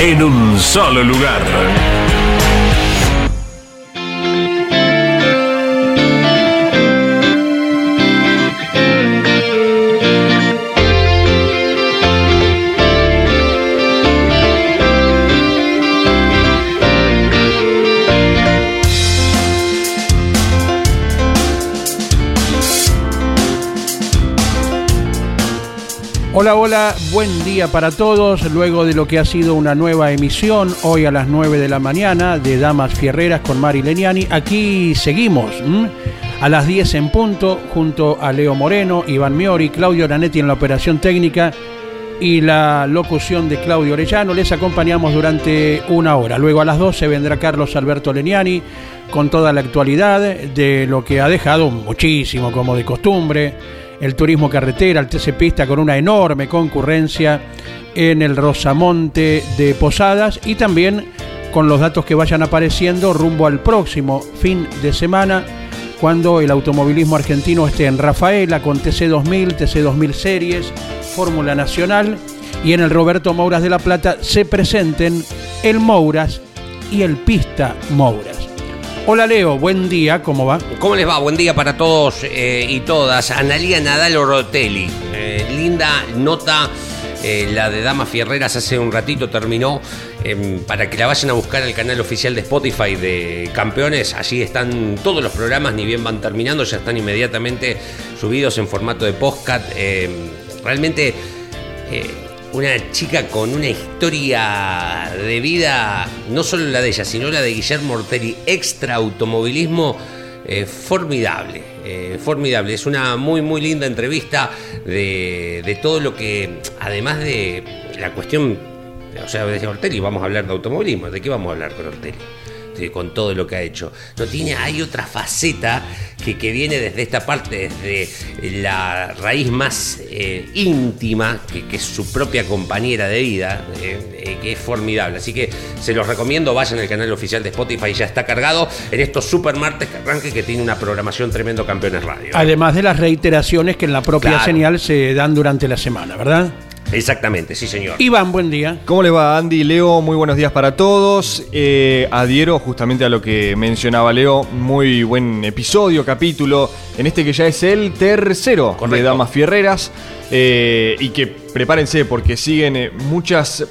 en un solo lugar. Hola, hola, buen día para todos. Luego de lo que ha sido una nueva emisión, hoy a las 9 de la mañana, de Damas Fierreras con Mari Leniani, aquí seguimos. A las 10 en punto, junto a Leo Moreno, Iván Miori, Claudio Ranetti en la operación técnica y la locución de Claudio Orellano. Les acompañamos durante una hora. Luego a las 12 vendrá Carlos Alberto Leniani con toda la actualidad de lo que ha dejado muchísimo, como de costumbre el turismo carretera, el TC Pista con una enorme concurrencia en el Rosamonte de Posadas y también con los datos que vayan apareciendo rumbo al próximo fin de semana cuando el automovilismo argentino esté en Rafaela con TC2000, TC2000 Series, Fórmula Nacional y en el Roberto Mouras de la Plata se presenten el Mouras y el Pista Mouras. Hola Leo, buen día, ¿cómo va? ¿Cómo les va? Buen día para todos eh, y todas. Analía Nadal Orotelli, eh, linda nota. Eh, la de Damas Fierreras hace un ratito terminó. Em, para que la vayan a buscar al canal oficial de Spotify de Campeones. Allí están todos los programas, ni bien van terminando, ya están inmediatamente subidos en formato de podcast. Em, realmente una chica con una historia de vida, no solo la de ella, sino la de Guillermo Ortelli, extra automovilismo, eh, formidable, eh, formidable. Es una muy, muy linda entrevista de, de, todo lo que, además de la cuestión, o sea, de Ortelli, vamos a hablar de automovilismo, ¿de qué vamos a hablar con Ortelli? Con todo lo que ha hecho. No tiene, hay otra faceta que, que viene desde esta parte, desde la raíz más eh, íntima, que, es su propia compañera de vida, eh, eh, que es formidable. Así que se los recomiendo, vayan al canal oficial de Spotify, ya está cargado en estos super martes que arranque que tiene una programación tremendo Campeones Radio. Además de las reiteraciones que en la propia señal se dan durante la semana, ¿verdad? Exactamente, sí señor. Iván, buen día. ¿Cómo le va Andy? Leo, muy buenos días para todos. Eh, adhiero justamente a lo que mencionaba Leo, muy buen episodio, capítulo, en este que ya es el tercero de Damas Fierreras. Eh, y que prepárense porque siguen eh, muchas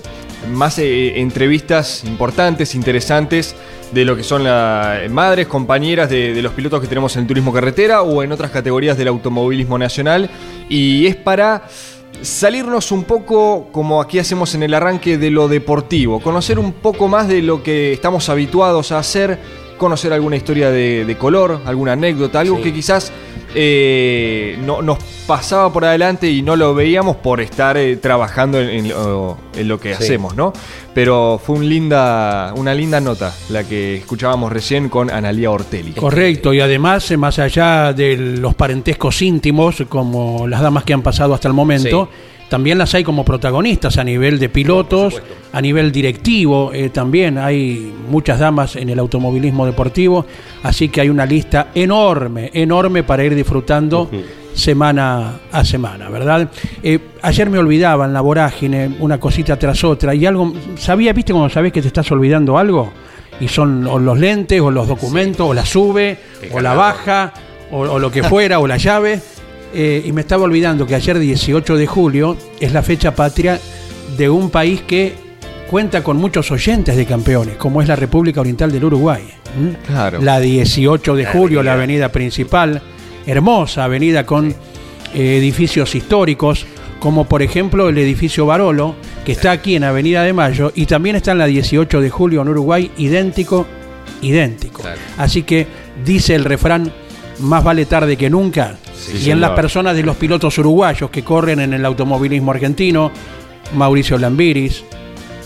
más entrevistas importantes, interesantes de lo que son las madres, compañeras de, de, los pilotos que tenemos en el turismo carretera o en otras categorías del automovilismo nacional. Y es para salirnos un poco, como aquí hacemos en el arranque, de lo deportivo, conocer un poco más de lo que estamos habituados a hacer, conocer alguna historia de, color, alguna anécdota, algo que quizás eh, no, nos pasaba por adelante y no lo veíamos por estar eh, trabajando en, lo que hacemos, ¿no? Pero fue un linda, una linda nota la que escuchábamos recién con Analía Ortelli. Correcto, y además, eh, más allá de los parentescos íntimos, como las damas que han pasado hasta el momento, también las hay como protagonistas a nivel de pilotos, a nivel directivo, eh, también hay muchas damas en el automovilismo deportivo, así que hay una lista enorme, enorme para ir disfrutando semana a semana, ¿verdad? Eh, ayer me olvidaba en la vorágine una cosita tras otra y algo, ¿sabía, viste cuando sabes que te estás olvidando algo? Y son los lentes o los documentos o la sube o la baja o lo que fuera o la llave eh, y me estaba olvidando que ayer 18 de julio es la fecha patria de un país que cuenta con muchos oyentes de campeones, como es la República Oriental del Uruguay. Claro. La 18 de julio, la avenida principal, hermosa avenida con eh, edificios históricos, como por ejemplo el edificio Barolo, que está aquí en Avenida de Mayo, y también está en la 18 de julio en Uruguay, idéntico, idéntico. Claro. Así que dice el refrán, más vale tarde que nunca. Sí, y en las personas de los pilotos uruguayos que corren en el automovilismo argentino, Mauricio Lambiris,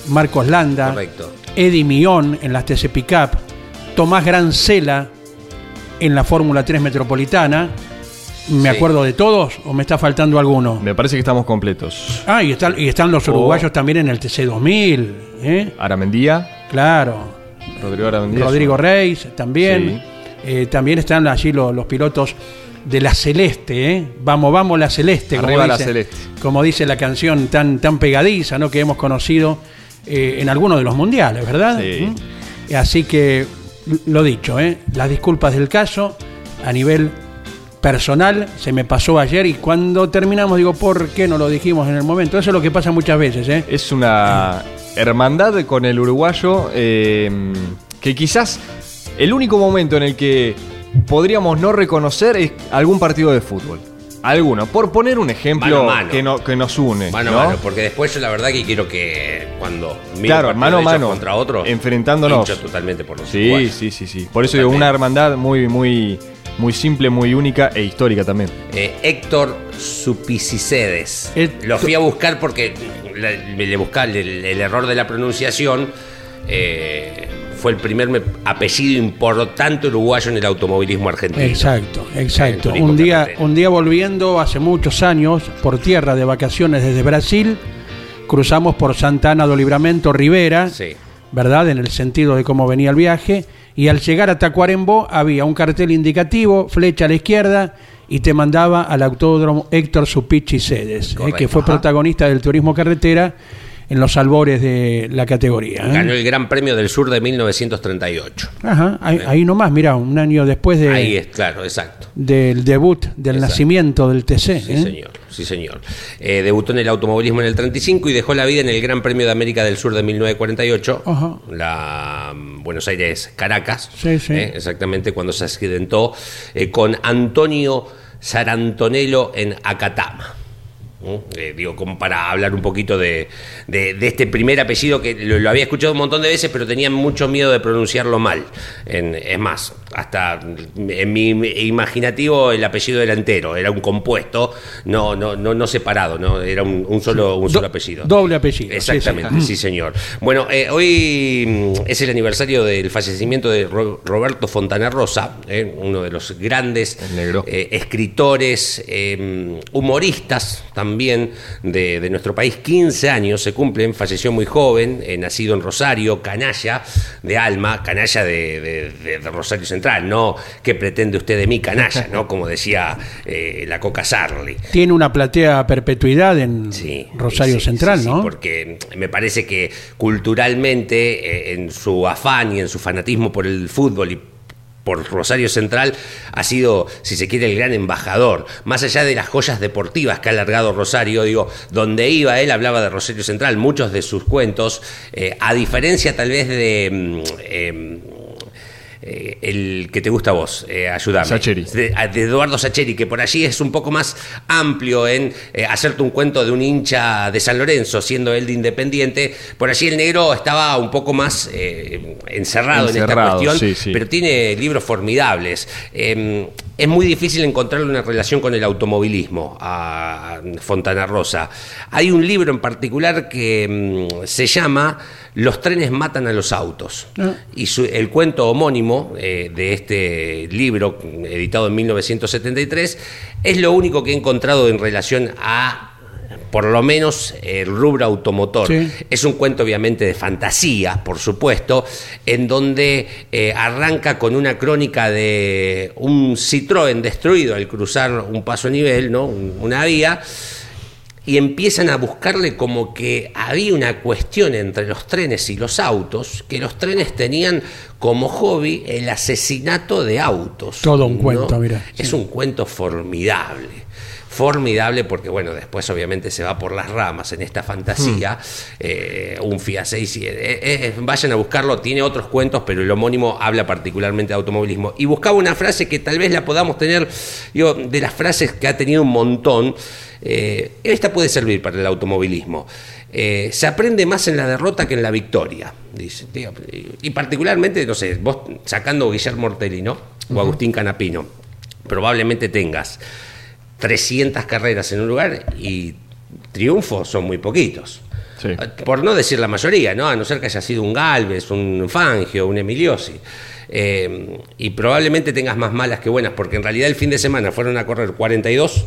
Marcos Landa, Correcto. Eddie Mion en las TC Pickup, Tomás Grancela en la Fórmula 3 Metropolitana. ¿Me Sí. acuerdo de todos o me está faltando alguno? Me parece que estamos completos. Ah, y están, y están los Oh. uruguayos también en el TC 2000. ¿eh? Aramendía, Claro. Rodrigo Aramendía. Rodrigo Reis también. Sí. Eh, también están allí los, los pilotos de la Celeste. ¿eh? Vamos, vamos, la Celeste. como Arriba la dice- Celeste. Como dice la canción tan, tan pegadiza ¿no? que hemos conocido eh, en algunos de los mundiales, ¿verdad? Sí. ¿Mm? Así que, lo dicho, ¿eh? las disculpas del caso a nivel personal se me pasó ayer y cuando terminamos digo, ¿por qué no lo dijimos en el momento? Eso es lo que pasa muchas veces, ¿eh? Es una hermandad con el uruguayo que quizás el único momento en el que podríamos no reconocer es algún partido de fútbol. Alguno. Por poner un ejemplo Mano a mano. Que, no- que nos une. Mano ¿no? a mano, porque después yo la verdad que quiero que cuando miro Claro, mano a mano, contra otro, enfrentándonos. totalmente por los Sí, uruguayos. sí, sí, sí. Por eso digo, una hermandad muy, muy, muy simple, muy única e histórica también. Eh, Héctor Supicicedes. Et- Lo fui a buscar porque le, le buscaba el, el error de la pronunciación. eh, fue el primer me- apellido importante uruguayo en el automovilismo argentino. Exacto, exacto. Un día, un día volviendo hace muchos años por tierra de vacaciones desde Brasil, cruzamos por Santana do Libramento Rivera, Sí. ¿verdad? En el sentido de cómo venía el viaje. Y al llegar a Tacuarembó había un cartel indicativo, flecha a la izquierda, y te mandaba al autódromo Héctor Supichi Cedes, eh, que fue Ajá. protagonista del turismo carretera en los albores de la categoría. ¿eh? Ganó el Gran Premio del Sur de 1938. Ajá, ahí, ahí nomás, mira, un año después de, Ahí es, claro, exacto. del debut, del Exacto. nacimiento del TC. Sí, ¿eh? señor, sí, señor. Eh, debutó en el automovilismo en el 35 y dejó la vida en el Gran Premio de América del Sur de 1948, Ajá. la mm, Buenos Aires Caracas, Sí, sí. exactamente cuando se accidentó con Antonio Sarantonello en Acatama. Eh, digo, como para hablar un poquito de, de- de este primer apellido que lo, lo había escuchado un montón de veces, pero tenía mucho miedo de pronunciarlo mal. En- es más, hasta en mi imaginativo el apellido era entero, era un compuesto, no, no, no, no separado, no era un, un solo, un Do- solo apellido. doble apellido, Exactamente, sí. sí, señor. Bueno, eh, hoy mm, es el aniversario del fallecimiento de Ro- Roberto Fontana Rosa, eh, uno de los grandes negro. eh, escritores, eh, humoristas también de, de nuestro país. 15 años se cumplen, falleció muy joven, eh, nacido en Rosario, canalla de alma, canalla de, de- de- de Rosario Central, no que pretende usted de mí canalla, ¿no? Como decía eh, la Coca Sarli. Tiene una platea a perpetuidad en Sí, Rosario sí, Central, sí, ¿no? porque me parece que culturalmente, eh, en su afán y en su fanatismo por el fútbol y por Rosario Central, ha sido, si se quiere, el gran embajador. Más allá de las joyas deportivas que ha alargado Rosario, digo, donde iba él hablaba de Rosario Central, muchos de sus cuentos, eh, a diferencia tal vez de... mm, em, eh, el que te gusta a vos, eh, ayúdame. Sacheri. De, a- de Eduardo Sacheri, que por allí es un poco más amplio en eh, hacerte un cuento de un hincha de San Lorenzo, siendo él de Independiente. Por allí el negro estaba un poco más eh, encerrado, en esta Encerrado, cuestión, sí, sí. pero tiene libros formidables. Es muy difícil encontrarle una relación con el automovilismo a Fontana Rosa. Hay un libro en particular que mm, se llama Los trenes matan a los autos. Ah. Y su- el cuento homónimo eh, de este libro, editado en 1973, es lo único que he encontrado en relación a por lo menos el rubro automotor. Sí. Es un cuento obviamente de fantasía, por supuesto, en donde eh, arranca con una crónica de un Citroën destruido al cruzar un paso a nivel, ¿no? Un- una vía, y empiezan a buscarle como que había una cuestión entre los trenes y los autos, que los trenes tenían como hobby el asesinato de autos. Todo un ¿no? cuento, mirá. Es un cuento formidable. Formidable porque, bueno, después obviamente se va por las ramas en esta fantasía. Eh, un Fiat 6, eh, eh, vayan a buscarlo, tiene otros cuentos, pero el homónimo habla particularmente de automovilismo. Y buscaba una frase que tal vez la podamos tener, digo, de las frases que ha tenido un montón, esta puede servir para el automovilismo. se aprende más en la derrota que en la victoria, dice. y particularmente, no sé, vos sacando Guillermo Ortelli, ¿no? O Agustín Canapino, probablemente tengas 300 carreras en un lugar y triunfos son muy poquitos. Por no decir la mayoría, ¿no? A no ser que haya sido un Galvez, un Fangio, un Emiliosi. Eh, y probablemente tengas más malas que buenas, porque en realidad el fin de semana fueron a correr 42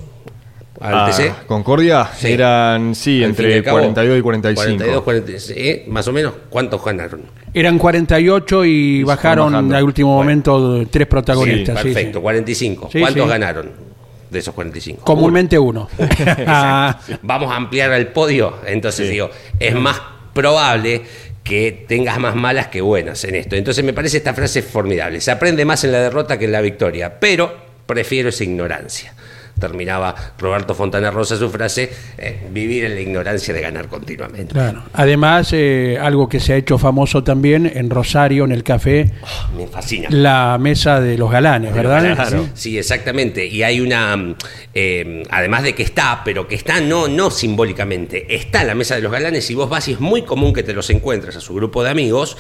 al ah, TC. Concordia eran, sí, entre 42 y 45. 42, ¿eh? Más o menos, ¿cuántos ganaron? Eran 48 y, bajaron al último momento tres protagonistas. perfecto, 45. ¿Cuántos ganaron? De esos 45. Comúnmente uno. Ah. Vamos a ampliar el podio. Entonces digo, es más probable que tengas más malas que buenas en esto. Entonces me parece esta frase formidable. Se aprende más en la derrota que en la victoria, pero prefiero esa ignorancia terminaba Roberto Fontana Rosa su frase, eh, vivir en la ignorancia de ganar continuamente. Claro. Además, eh, algo que se ha hecho famoso también en Rosario, en el café, oh, me fascina. La mesa de los galanes, ¿verdad? Claro. Sí, exactamente. Y hay una, eh, además de que está, pero que está no, no simbólicamente, está la mesa de los galanes y vos vas y es muy común que te los encuentres a su grupo de amigos.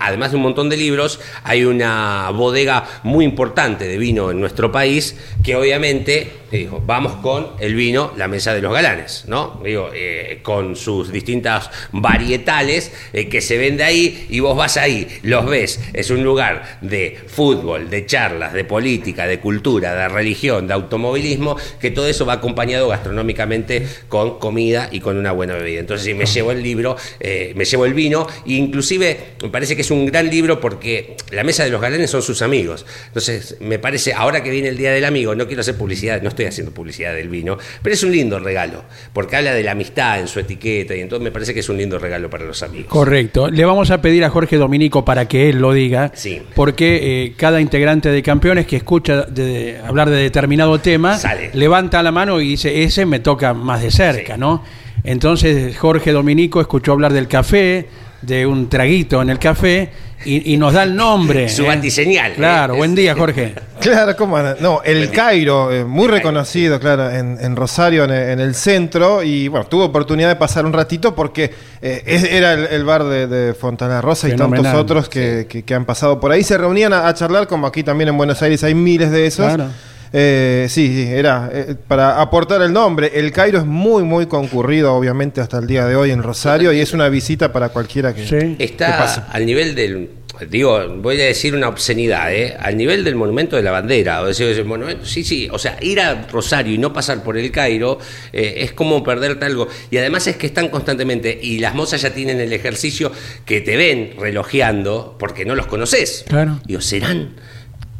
además de un montón de libros, hay una bodega muy importante de vino en nuestro país que obviamente dijo, vamos con el vino, la mesa de los galanes, ¿no? Digo, eh, con sus distintas varietales eh, que se vende ahí y vos vas ahí, los ves, es un lugar de fútbol, de charlas, de política, de cultura, de religión, de automovilismo, que todo eso va acompañado gastronómicamente con comida y con una buena bebida. Entonces, si me llevo el libro, eh, me llevo el vino, e inclusive me parece que es un gran libro porque la mesa de los galanes son sus amigos. Entonces, me parece, ahora que viene el Día del Amigo, no quiero hacer publicidad, no estoy haciendo publicidad del vino, pero es un lindo regalo, porque habla de la amistad en su etiqueta y entonces me parece que es un lindo regalo para los amigos. Correcto. Le vamos a pedir a Jorge Dominico para que él lo diga, porque eh, cada integrante de campeones que escucha de, hablar de determinado tema, levanta la mano y dice, ese me toca más de cerca, ¿no? Entonces Jorge Dominico escuchó hablar del café, de un traguito en el café y, nos da el nombre. Su ¿eh? Claro, buen día, Jorge. Claro, ¿cómo No, el Cairo, eh, muy reconocido, claro, en, Rosario, en, el centro. Y bueno, tuve oportunidad de pasar un ratito porque eh, era el, bar de, Fontana Rosa y tantos otros que, han pasado por ahí. Se reunían a, charlar, como aquí también en Buenos Aires hay miles de esos. Claro. Eh, sí, sí, era eh, para aportar el nombre. El Cairo es muy, muy concurrido, obviamente, hasta el día de hoy en Rosario y es una visita para cualquiera que, Está al nivel del. Digo, voy a decir una obscenidad, ¿eh? Al nivel del monumento de la bandera. O decir, monumento, sí, sí. O sea, ir a Rosario y no pasar por el Cairo eh, es como perderte algo. Y además es que están constantemente. Y las mozas ya tienen el ejercicio que te ven relojeando porque no los conoces. Claro. Digo, ¿serán?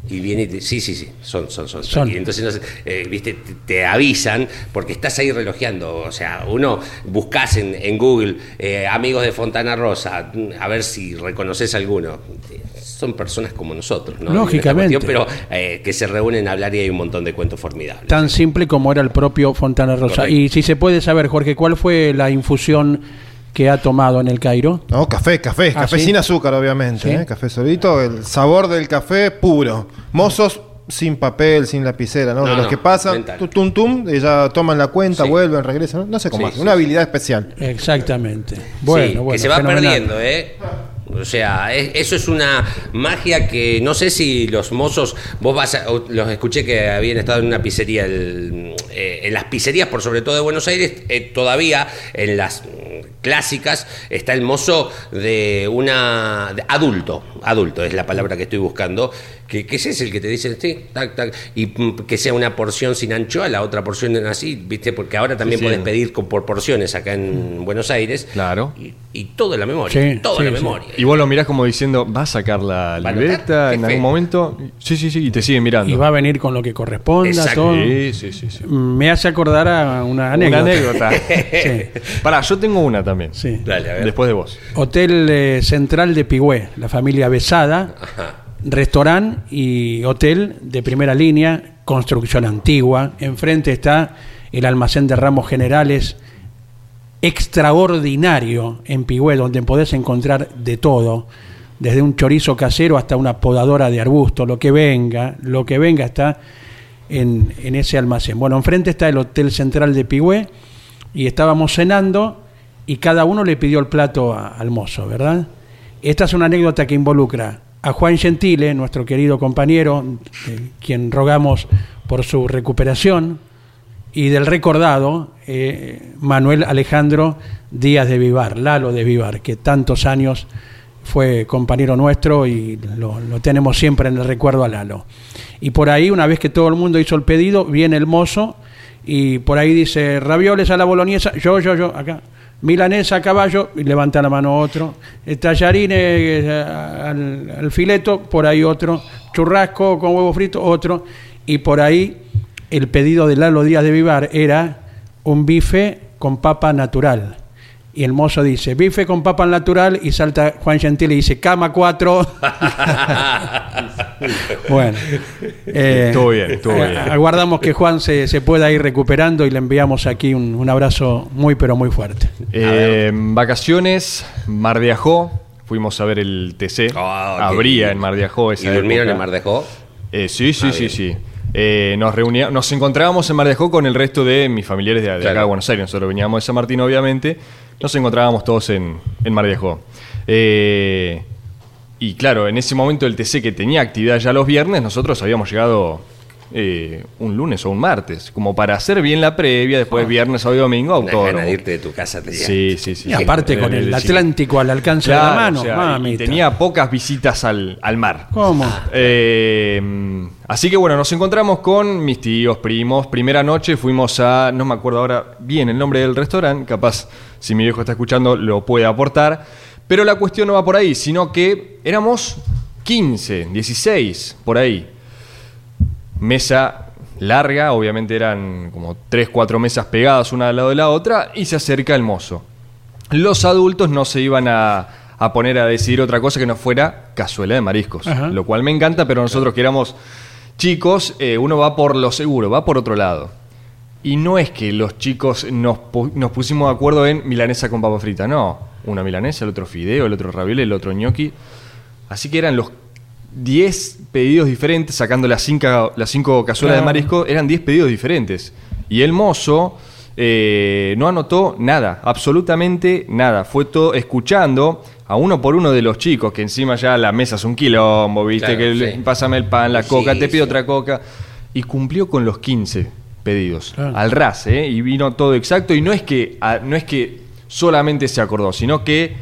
Y viene y sí, sí, sí, son, son, son. Y entonces, eh, viste, te, avisan porque estás ahí relojeando. O sea, uno buscas en, en Google eh, amigos de Fontana Rosa, a ver si reconoces alguno. Son personas como nosotros, ¿no? Lógicamente. pero eh, que se reúnen a hablar y hay un montón de cuentos formidables. Tan simple como era el propio Fontana Rosa. Y si se puede saber, Jorge, ¿cuál fue la infusión? Que ha tomado en el Cairo? No, café, café, ah, café sin azúcar, obviamente. ¿eh? Café solito, el sabor del café puro. Mozos sin papel, sin lapicera, ¿no? de los que pasan, tum, tum, ya toman la cuenta, vuelven, regresan, no, sé cómo Una habilidad especial. Exactamente. Bueno, bueno. Que se va perdiendo, ¿eh? O sea, eso es una magia que no sé si los mozos, vos vas a, los escuché que habían estado en una pizzería, eh, en las pizzerías por sobre todo de Buenos Aires, eh, todavía en las clásicas está el mozo de una adulto, adulto es la palabra que estoy buscando, que, ese es el que te dice, sí, tac, tac, y mm, que sea una porción sin anchoa, la otra porción así, ¿viste? Porque ahora también puedes pedir por porciones acá en Buenos Aires. Claro. Y, y todo en la memoria, todo en la memoria. Y vos lo mirás como diciendo, ¿va a sacar la libreta en algún momento? Sí, sí, sí, y te siguen mirando. Y va a venir con lo que corresponda, todo. Sí, sí, sí, Me hace acordar a una anécdota. Una anécdota. Pará, yo tengo una también. Sí. Dale, a ver. Después de vos. Hotel eh, Central de Pigüé, la familia Besada. Ajá restaurante y hotel de primera línea construcción antigua. Enfrente está el almacén de ramos generales extraordinario en Pigüé, donde podés encontrar de todo, desde un chorizo casero hasta una podadora de arbusto, lo que venga, lo que venga está en, en ese almacén. Bueno, enfrente está el Hotel Central de Pigüé y estábamos cenando y cada uno le pidió el plato al mozo, ¿verdad? Esta es una anécdota que involucra a Juan Gentile, nuestro querido compañero, eh, quien rogamos por su recuperación, y del recordado eh, Manuel Alejandro Díaz de Vivar, Lalo de Vivar, que tantos años fue compañero nuestro y lo, tenemos siempre en el recuerdo a Lalo. Y por ahí, una vez que todo el mundo hizo el pedido, viene el mozo y por ahí dice, ravioles a la boloñesa, yo, yo, yo, acá. Milanesa a caballo, y levanta la mano otro. Eh, Tallarines eh, al, al fileto, por ahí otro. Churrasco con huevo frito, otro. Y por ahí el pedido de Lalo Díaz de Vivar era un bife con papa natural. Y el mozo dice, bife con papa natural, y salta Juan Gentile y dice, cama 4. bueno, eh, Estuvo bien, estuvo eh, bien. aguardamos que Juan se, se pueda ir recuperando y le enviamos aquí un, un abrazo muy, pero muy fuerte. Eh, vacaciones, Mar de Ajó. Fuimos a ver el TC. Ah, qué Habría lindo. en Mar de Ajó ¿Y durmieron en Mar de Ajó? Eh, sí, sí, Ah, sí, sí. Eh, nos reuníamos, nos encontrábamos en Mar de Ajó con el resto de mis familiares de, de acá de Buenos Aires. Nosotros veníamos de San Martín, obviamente. Nos encontrábamos todos en, en Mar de Ajó. Eh, y claro, en ese momento el TC que tenía actividad ya los viernes, nosotros habíamos llegado eh, un lunes o un martes, como para hacer bien la previa, después viernes, sábado y domingo, de irte de tu casa te Sí, sí, sí. Y aparte sí. con el Sí. Atlántico al alcance de la mano, o sea, y mamita. tenía pocas visitas al, al mar. ¿Cómo? Eh, así que bueno, nos encontramos con mis tíos, primos. Primera noche fuimos a, no me acuerdo ahora bien el nombre del restaurante, capaz si mi viejo está escuchando lo puede aportar. Pero la cuestión no va por ahí, sino que éramos 15, 16, por ahí. Mesa larga, obviamente eran como 3, 4 mesas pegadas una al lado de la otra, y se acerca el mozo. Los adultos no se iban a, a poner a decidir otra cosa que no fuera cazuela de mariscos, Ajá. lo cual me encanta, pero nosotros que éramos chicos, eh, uno va por lo seguro, va por otro lado. Y no es que los chicos nos, pu- nos pusimos de acuerdo en milanesa con papa frita, no. Una milanesa, el otro fideo, el otro ravioli, el otro gnocchi. Así que eran los 10 pedidos diferentes, sacando las 5 las cinco cazuelas Claro. de marisco, eran 10 pedidos diferentes. Y el mozo eh, no anotó nada, absolutamente nada. Fue todo escuchando a uno por uno de los chicos, que encima ya la mesa es un quilombo, viste, Claro, que le- sí. pásame el pan, la Sí, coca, te pido sí. otra coca. Y cumplió con los 15 pedidos, Claro. al ras, ¿eh? Y vino todo exacto. Y no es que, a- no es que solamente se acordó, sino que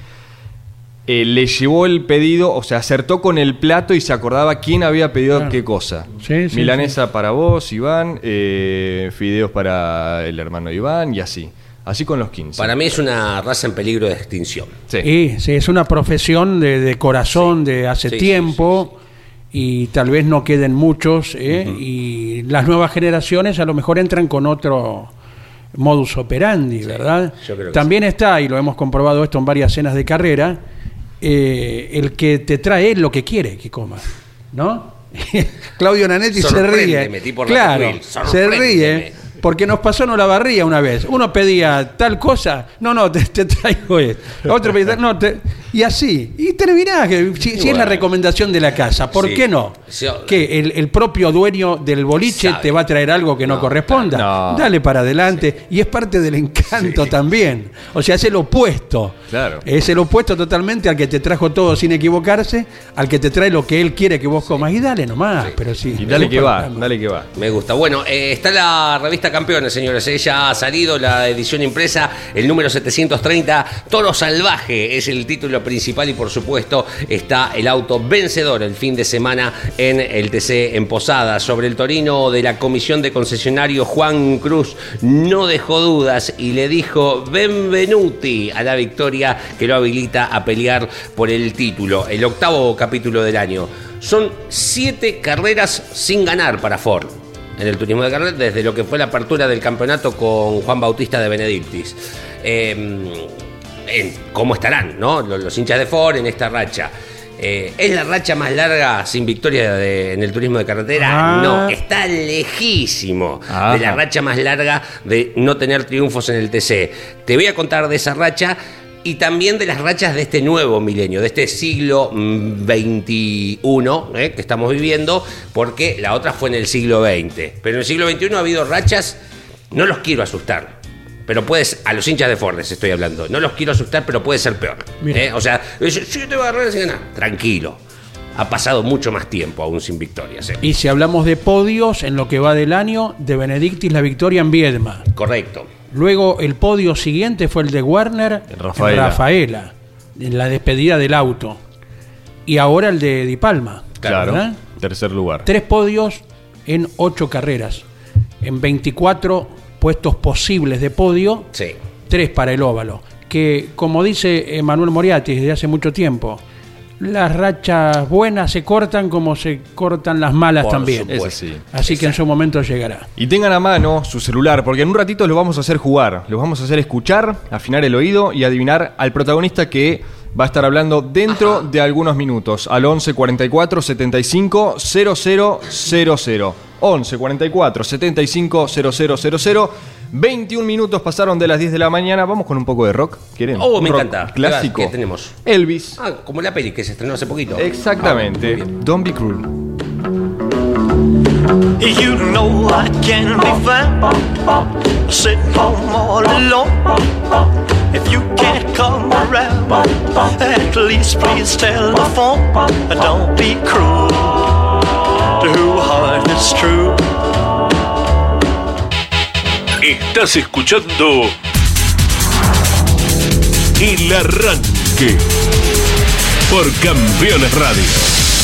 eh, le llevó el pedido, o sea, acertó con el plato y se acordaba quién había pedido Claro. qué cosa. Sí, sí, Milanesa para vos, Iván, eh, fideos para el hermano Iván y así. Así con los 15. Para mí es una raza en peligro de extinción. Sí. Y sí, es una profesión de, de corazón de hace Sí, sí, tiempo y tal vez no queden muchos ¿eh? y las nuevas generaciones a lo mejor entran con otro modus operandi, ¿verdad? yo creo que También está, y lo hemos comprobado esto en varias cenas de carrera, eh, el que te trae lo que quiere que comas, ¿no? Claudio Nanetti se ríe. Tipo Claro, se ríe porque nos pasó no la barría una vez. Uno pedía tal cosa, no, no, te, te traigo esto. Otro pedía, no, te- y así. Y terminás, que si, si es la recomendación de la casa, ¿por Sí. qué no? Sí, que el, el propio dueño del boliche Sabe. te va a traer algo que no, No, corresponda. No. Dale para adelante. Y es parte del encanto también. O sea, es el opuesto. Claro. Es el opuesto totalmente al que te trajo todo sin equivocarse, al que te trae lo que él quiere que vos comas. Y dale nomás, pero sí. Y dale que va, dale que va. Me gusta. Bueno, eh, está la revista Campeones, señores. Ella ha salido, la edición impresa, el número 730. Toro Salvaje es el título principal y, por supuesto, está el auto vencedor el fin de semana en el TC en Posada. Sobre el Torino de la Comisión de Concesionario, Juan Cruz no dejó dudas y le dijo benvenuti a la victoria que lo habilita a pelear por el título. El octavo capítulo del año. Son siete carreras sin ganar para Ford en el turismo de carrera desde lo que fue la apertura del campeonato con Juan Bautista de Benedictis. Eh, en cómo estarán ¿no? los, los hinchas de Ford en esta racha. Eh, ¿Es la racha más larga sin victoria de- en el turismo de carretera? Ah. No, está lejísimo de la racha más larga de no tener triunfos en el TC. Te voy a contar de esa racha y también de las rachas de este nuevo milenio, de este siglo mm, XXI eh, que estamos viviendo, porque la otra fue en el siglo XX. Pero en el siglo XXI ha habido rachas, no los quiero asustar. Pero puedes, a los hinchas de Fordes estoy hablando, no los quiero asustar, pero puede ser peor. ¿eh? O sea, dice, siete barreras sin ganar. Tranquilo. Ha pasado mucho más tiempo aún sin victorias. ¿eh? Y si hablamos de podios, en lo que va del año, de Benedictis la victoria en Viedma. Correcto. Luego el podio siguiente fue el de Werner Rafaela. Rafaela, en la despedida del auto. Y ahora el de Di Palma. Claro. ¿verdad? Tercer lugar. Tres podios en ocho carreras. En 24 puestos posibles de podio, Sí. tres para el óvalo. Que, como dice Manuel Moriarty desde hace mucho tiempo, las rachas buenas se cortan como se cortan las malas Por también. supuesto. Es así. Así que en su momento llegará. Y tengan a mano su celular, porque en un ratito los vamos a hacer jugar, los vamos a hacer escuchar, afinar el oído y adivinar al protagonista que va a estar hablando dentro de algunos minutos, al 11 44 75 0000. 11 44 75 0000. 21 minutos pasaron de las 10 de la mañana. Vamos con un poco de rock. ¿Quieren? Oh, me Un rock encanta. Clásico. ¿Qué tenemos? Elvis. Ah, como la peli que se estrenó hace poquito. Exactamente. Ah. Don't be cruel. You know I can be found sitting home all alone. If you can't come around, at least please tell the phone. Don't be cruel to who heart is true. Estás escuchando El Arranque por Campeones Radio.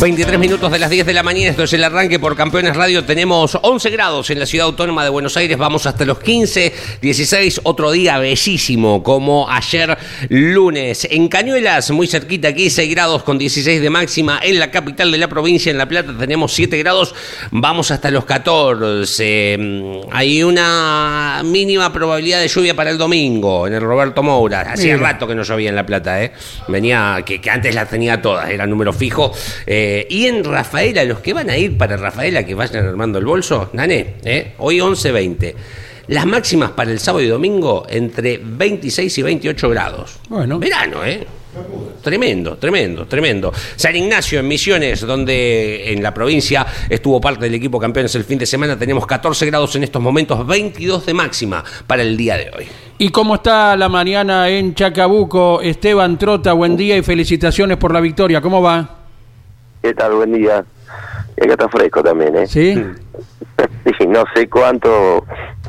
23 minutos de las 10 de la mañana, esto es el arranque por Campeones Radio. Tenemos 11 grados en la ciudad autónoma de Buenos Aires, vamos hasta los 15, 16, otro día bellísimo como ayer lunes. En Cañuelas, muy cerquita aquí, 6 grados con 16 de máxima. En la capital de la provincia, en La Plata, tenemos 7 grados, vamos hasta los 14. Mm, Hay una mínima probabilidad de lluvia para el domingo en el Roberto Moura. Hacía rato que no llovía en La Plata, ¿eh? Venía, que, que antes las tenía todas, era número fijo. Eh, y en Rafaela, los que van a ir para Rafaela, que vayan armando el bolso, Nané, ¿eh? hoy 11.20. Las máximas para el sábado y domingo entre 26 y 28 grados. Bueno. Verano, ¿eh? Tremendo, tremendo, tremendo. San Ignacio en Misiones, donde en la provincia estuvo parte del equipo campeones el fin de semana, tenemos 14 grados en estos momentos, 22 de máxima para el día de hoy. ¿Y cómo está la mañana en Chacabuco? Esteban Trota, buen día y felicitaciones por la victoria. ¿Cómo va? ¿Qué tal? Buen día. Y acá está fresco también, ¿eh? ¿Sí? Sí, no sé cuánto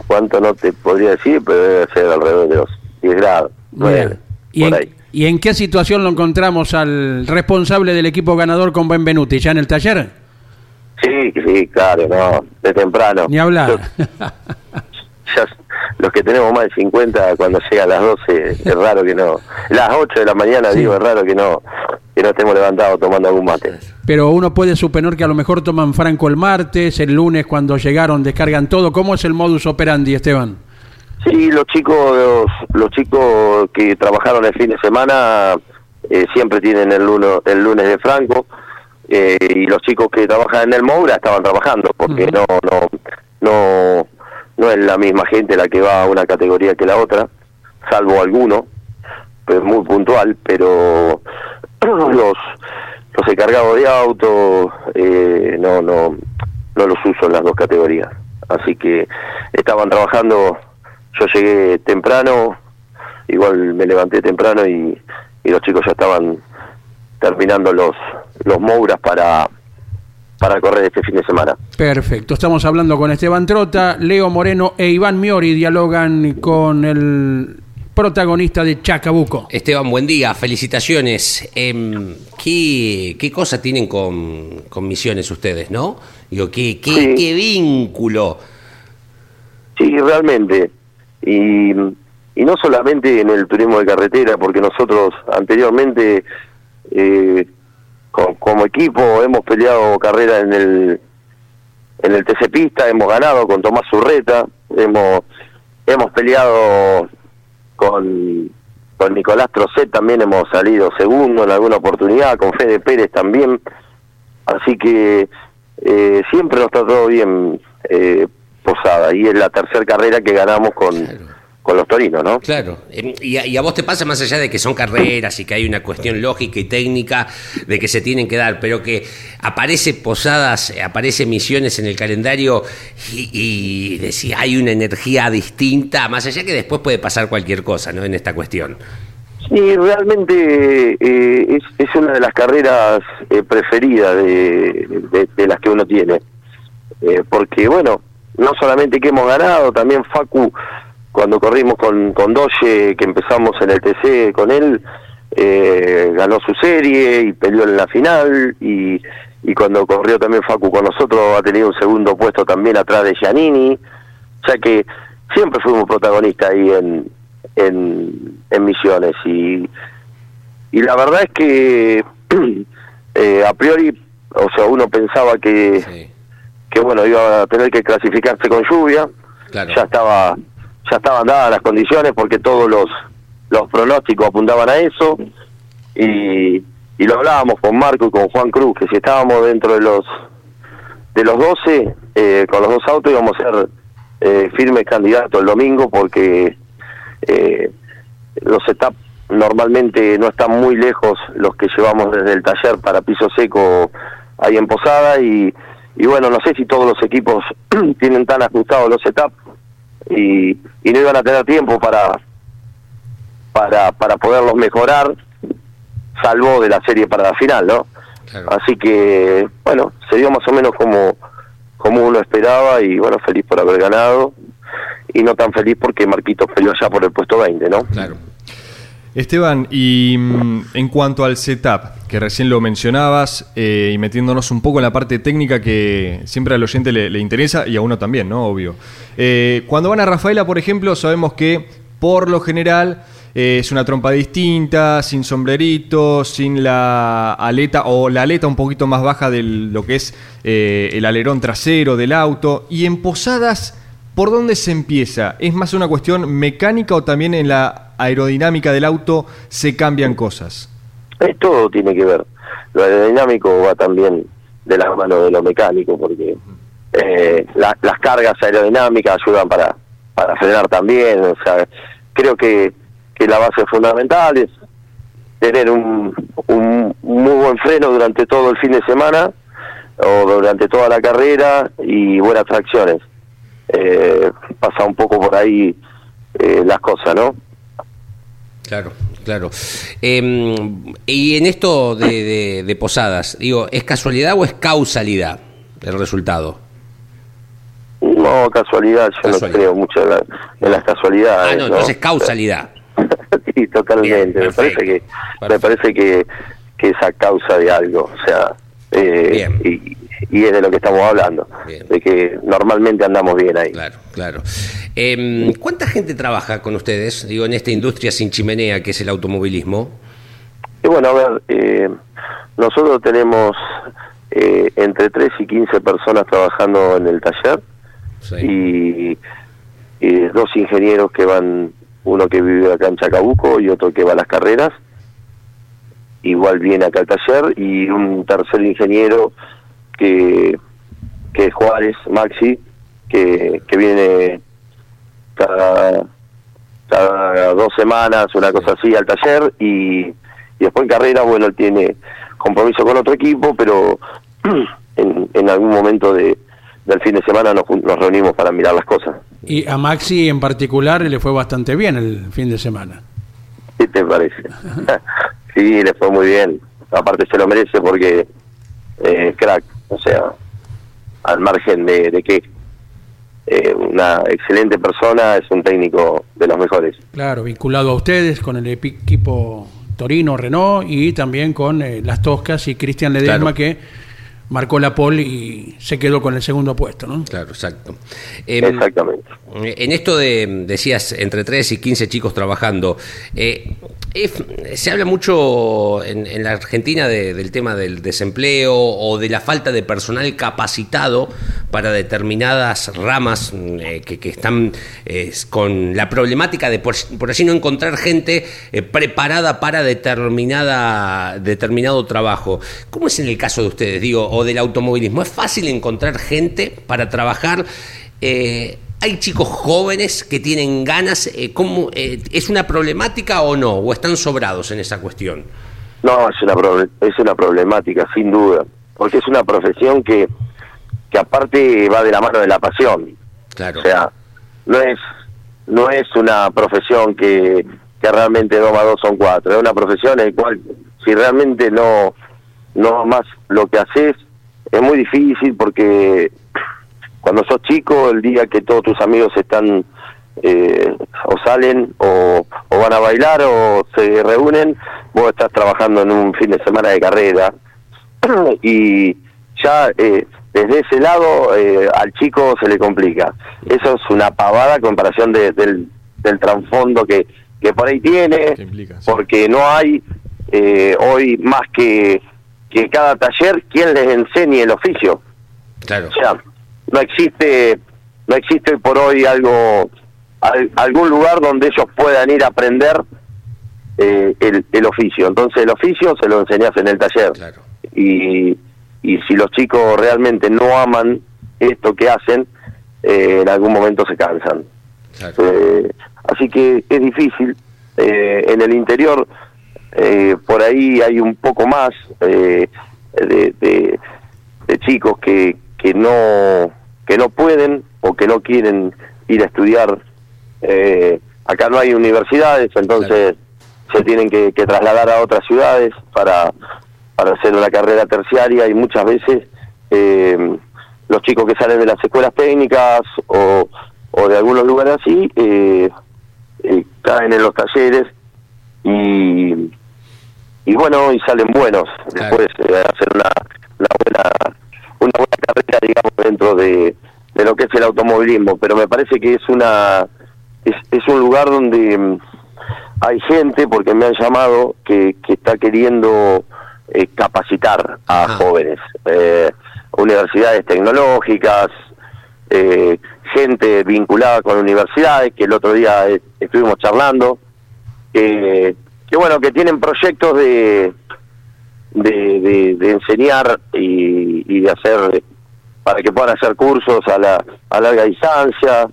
cuánto no te podría decir, pero debe ser alrededor de los 10 grados, 9, Bien. ¿Y por en, ahí. ¿Y en qué situación lo encontramos al responsable del equipo ganador con Benvenuti? ¿Ya en el taller? Sí, sí, claro, no, de temprano. Ni hablar. Ya, los que tenemos más de 50, cuando llega a las 12, es raro que no. Las 8 de la mañana, digo, es raro que no que no estemos levantados tomando algún mate. Pero uno puede suponer que a lo mejor toman Franco el martes, el lunes cuando llegaron descargan todo. ¿Cómo es el modus operandi, Esteban? Sí, los chicos, los, los chicos que trabajaron el fin de semana eh, siempre tienen el lunes, el lunes de Franco eh, y los chicos que trabajan en el Moura estaban trabajando porque no, no, no, no es la misma gente la que va a una categoría que la otra, salvo alguno, pues muy puntual, pero los los encargados de auto eh, no, no, no los uso en las dos categorías, así que estaban trabajando yo llegué temprano, igual me levanté temprano y, y los chicos ya estaban terminando los los Mouras para para correr este fin de semana. Perfecto. Estamos hablando con Esteban Trota, Leo Moreno e Iván Miori dialogan con el protagonista de Chacabuco. Esteban, buen día, felicitaciones. Em, ¿qué, ¿Qué cosa tienen con, con misiones ustedes, no? Digo, ¿qué, qué, Sí. qué vínculo? Sí, realmente. Y, y no solamente en el turismo de carretera, porque nosotros anteriormente eh, co- como equipo hemos peleado carrera en el en el TC Pista, hemos ganado con Tomás Urreta, hemos hemos peleado con, con Nicolás Trocet, también hemos salido segundo en alguna oportunidad, con Fede Pérez también, así que eh, siempre nos trató bien eh, Posada, y es la tercera carrera que ganamos con, con los torinos, ¿no? Claro, Em, y a, y a vos te pasa más allá de que son carreras y que hay una cuestión lógica y técnica de que se tienen que dar, pero que aparece Posadas, eh, aparece Misiones en el calendario y, y decís, hay una energía distinta, más allá que después puede pasar cualquier cosa, ¿no? En esta cuestión. Sí, realmente eh, es, es una de las carreras eh, preferidas de, de- de las que uno tiene. Eh, porque, bueno, no solamente que hemos ganado, también Facu, cuando corrimos con, con Doye, que empezamos en el TC con él, eh, ganó su serie y peleó en la final. Y, y cuando corrió también Facu con nosotros, ha tenido un segundo puesto también atrás de Giannini. O sea que siempre fuimos protagonistas ahí en, en, en Misiones. Y, y la verdad es que eh, a priori, o sea, uno pensaba que, Sí, que bueno, iba a tener que clasificarse con lluvia. claro. Ya estaba ya estaban dadas las condiciones porque todos los los pronósticos apuntaban a eso. Y, y lo hablábamos con Marco y con Juan Cruz que si estábamos dentro de los de los 12 eh, con los dos autos íbamos a ser eh, firmes candidatos el domingo porque eh, los setups normalmente no están muy lejos los que llevamos desde el taller para piso seco ahí en Posada y, y bueno, no sé si todos los equipos tienen tan ajustados los setups y, y no iban a tener tiempo para para para poderlos mejorar salvo de la serie para la final, ¿no? Claro. Así que, bueno, se dio más o menos como, como uno esperaba y bueno, feliz por haber ganado y no tan feliz porque Marquito peleó ya por el puesto 20, ¿no? Claro. Esteban, y mm, en cuanto al setup, que recién lo mencionabas, eh, y metiéndonos un poco en la parte técnica que siempre al oyente le, le interesa y a uno también, ¿no? Obvio. Eh, cuando van a Rafaela, por ejemplo, sabemos que por lo general eh, es una trompa distinta, sin sombrerito, sin la aleta o la aleta un poquito más baja de lo que es el alerón trasero del auto. Y en Posadas, ¿por dónde se empieza? ¿Es más una cuestión mecánica o también en la aerodinámica del auto se cambian cosas? Eh, todo tiene que ver. Lo aerodinámico va también de la mano de lo mecánico, porque eh, la- las cargas aerodinámicas ayudan para, para frenar también. O sea, creo que, que la base fundamental es tener un, un muy buen freno durante todo el fin de semana o durante toda la carrera y buenas tracciones. Eh, pasa un poco por ahí eh, las cosas, ¿no? Claro, claro. Eh, y en esto de, de- de Posadas, digo, ¿es casualidad o es causalidad el resultado? No, casualidad, yo Casualidad. no creo mucho en, la- en las casualidades. Ah, no, entonces causalidad. sí, totalmente. Bien, me parece que perfecto. me parece que, que es a causa de algo, o sea, eh, Bien. y, y es de lo que estamos hablando, Bien. de que normalmente andamos bien ahí. Claro, claro. Eh, ¿Cuánta gente trabaja con ustedes, digo, en esta industria sin chimenea que es el automovilismo? Y bueno, a ver, eh, nosotros tenemos eh, entre 3 y 15 personas trabajando en el taller Sí. y, y dos ingenieros que van, uno que vive acá en Chacabuco y otro que va a las carreras, igual viene acá al taller, y un tercer ingeniero que, que es Juárez, Maxi, que, que viene cada, cada dos semanas, una cosa así, al taller, y, y después en carrera, bueno, él tiene compromiso con otro equipo, pero en, en algún momento de, del fin de semana nos reunimos para mirar las cosas. Y a Maxi en particular le fue bastante bien el fin de semana. ¿Qué te parece? sí, le fue muy bien. Aparte se lo merece porque eh, crack, o sea, al margen de, de que eh, una excelente persona, es un técnico de los mejores. Claro, vinculado a ustedes con el equipo Torino, Renault y también con eh, las Toscas y Cristian Ledesma Claro. que marcó la pole y se quedó con el segundo puesto, ¿no? Claro, exacto. Em, Exactamente. En esto de, decías, entre 3 y 15 chicos trabajando, eh, se habla mucho en, en la Argentina de- del tema del desempleo o de la falta de personal capacitado para determinadas ramas mm, eh, que, que están eh, con la problemática de por, por allí no encontrar gente eh, preparada para determinada, determinado trabajo. ¿Cómo es en el caso de ustedes, digo, o del automovilismo? ¿Es fácil encontrar gente para trabajar? Eh, ¿Hay chicos jóvenes que tienen ganas? Eh, ¿cómo, eh, ¿Es una problemática o no? ¿O están sobrados en esa cuestión? No, es una, es una problemática, sin duda, porque es una profesión que, que aparte va de la mano de la pasión. Claro. O sea, no es, no es una profesión que, que realmente dos más dos son cuatro, es una profesión en la cual si realmente no, no más lo que haces, es muy difícil porque cuando sos chico, el día que todos tus amigos están eh, o salen o, o van a bailar o se reúnen, vos estás trabajando en un fin de semana de carrera y ya eh, desde ese lado eh, al chico se le complica. Eso es una pavada comparación de- del, del trasfondo que, que por ahí tiene, Que implica, sí. porque no hay eh, hoy más que, que cada taller quien les enseñe el oficio. Claro. O sea, no existe, no existe por hoy algo, al- algún lugar donde ellos puedan ir a aprender eh, el, el oficio. Entonces el oficio se lo enseñas en el taller. Claro. Y, y si los chicos realmente no aman esto que hacen, eh, en algún momento se cansan. claro. Eh, así que es difícil. Eh, en el interior, eh, por ahí hay un poco más eh, de, de- de chicos que, que no que no pueden o que no quieren ir a estudiar. Eh, acá no hay universidades, entonces se tienen que, que trasladar a otras ciudades para, para hacer una carrera terciaria y muchas veces eh, los chicos que salen de las escuelas técnicas o, o de algunos lugares así eh, eh, caen en los talleres y, y bueno y salen buenos Claro. después eh, hacer una, una buena una buena carrera digamos dentro de, de lo que es el automovilismo pero me parece que es una es, es un lugar donde mm, hay gente porque me han llamado que, que está queriendo eh, capacitar a Ajá. jóvenes eh, universidades tecnológicas eh, gente vinculada con universidades que el otro día eh, estuvimos charlando que, que bueno que tienen proyectos de de, de, de enseñar y, y de hacer para que puedan hacer cursos a la a larga distancia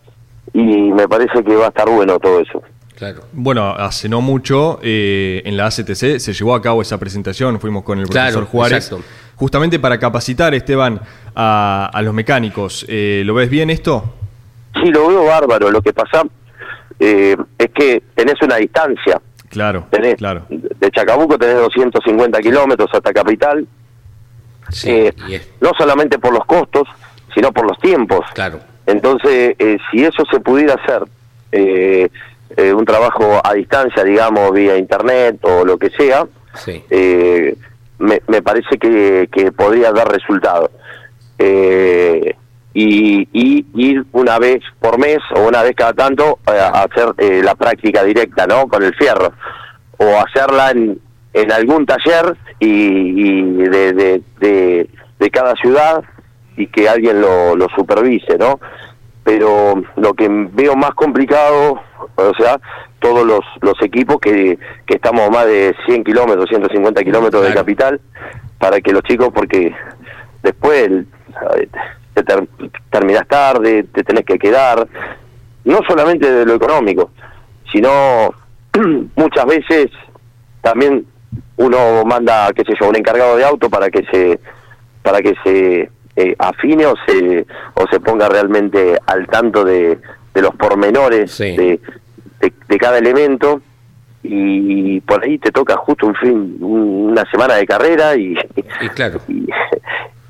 y me parece que va a estar bueno todo eso Claro. Bueno, hace no mucho eh, en la ACTC se llevó a cabo esa presentación, fuimos con el Claro, profesor Juárez, exacto. justamente para capacitar, Esteban, a, a los mecánicos. Eh, ¿Lo ves bien esto? Sí, lo veo bárbaro. Lo que pasa eh, es que tenés una distancia. Claro, Tenés, claro. De Chacabuco tenés 250 kilómetros hasta Capital. Sí, Eh, es- no solamente por los costos, sino por los tiempos. claro. Entonces, eh, si eso se pudiera hacer, eh, eh, un trabajo a distancia, digamos, vía internet o lo que sea, Sí. eh, me, me parece que, que podría dar resultado. Y, y ir una vez por mes o una vez cada tanto eh, a hacer eh, la práctica directa, ¿no? Con el fierro. O hacerla en, en algún taller y, y de, de, de, de cada ciudad y que alguien lo, lo supervise, ¿no? Pero lo que veo más complicado, o sea, todos los, los equipos que, que estamos más de 100 kilómetros, 150 kilómetros de capital, para que los chicos, porque después el- te ter- terminás tarde, te tenés que quedar, no solamente de lo económico, sino muchas veces también uno manda, qué sé yo, un encargado de auto para que se para que se eh, afine o se o se ponga realmente al tanto de, de los pormenores Sí. de, de, de cada elemento y por ahí te toca justo un fin un- una semana de carrera y Y claro. y,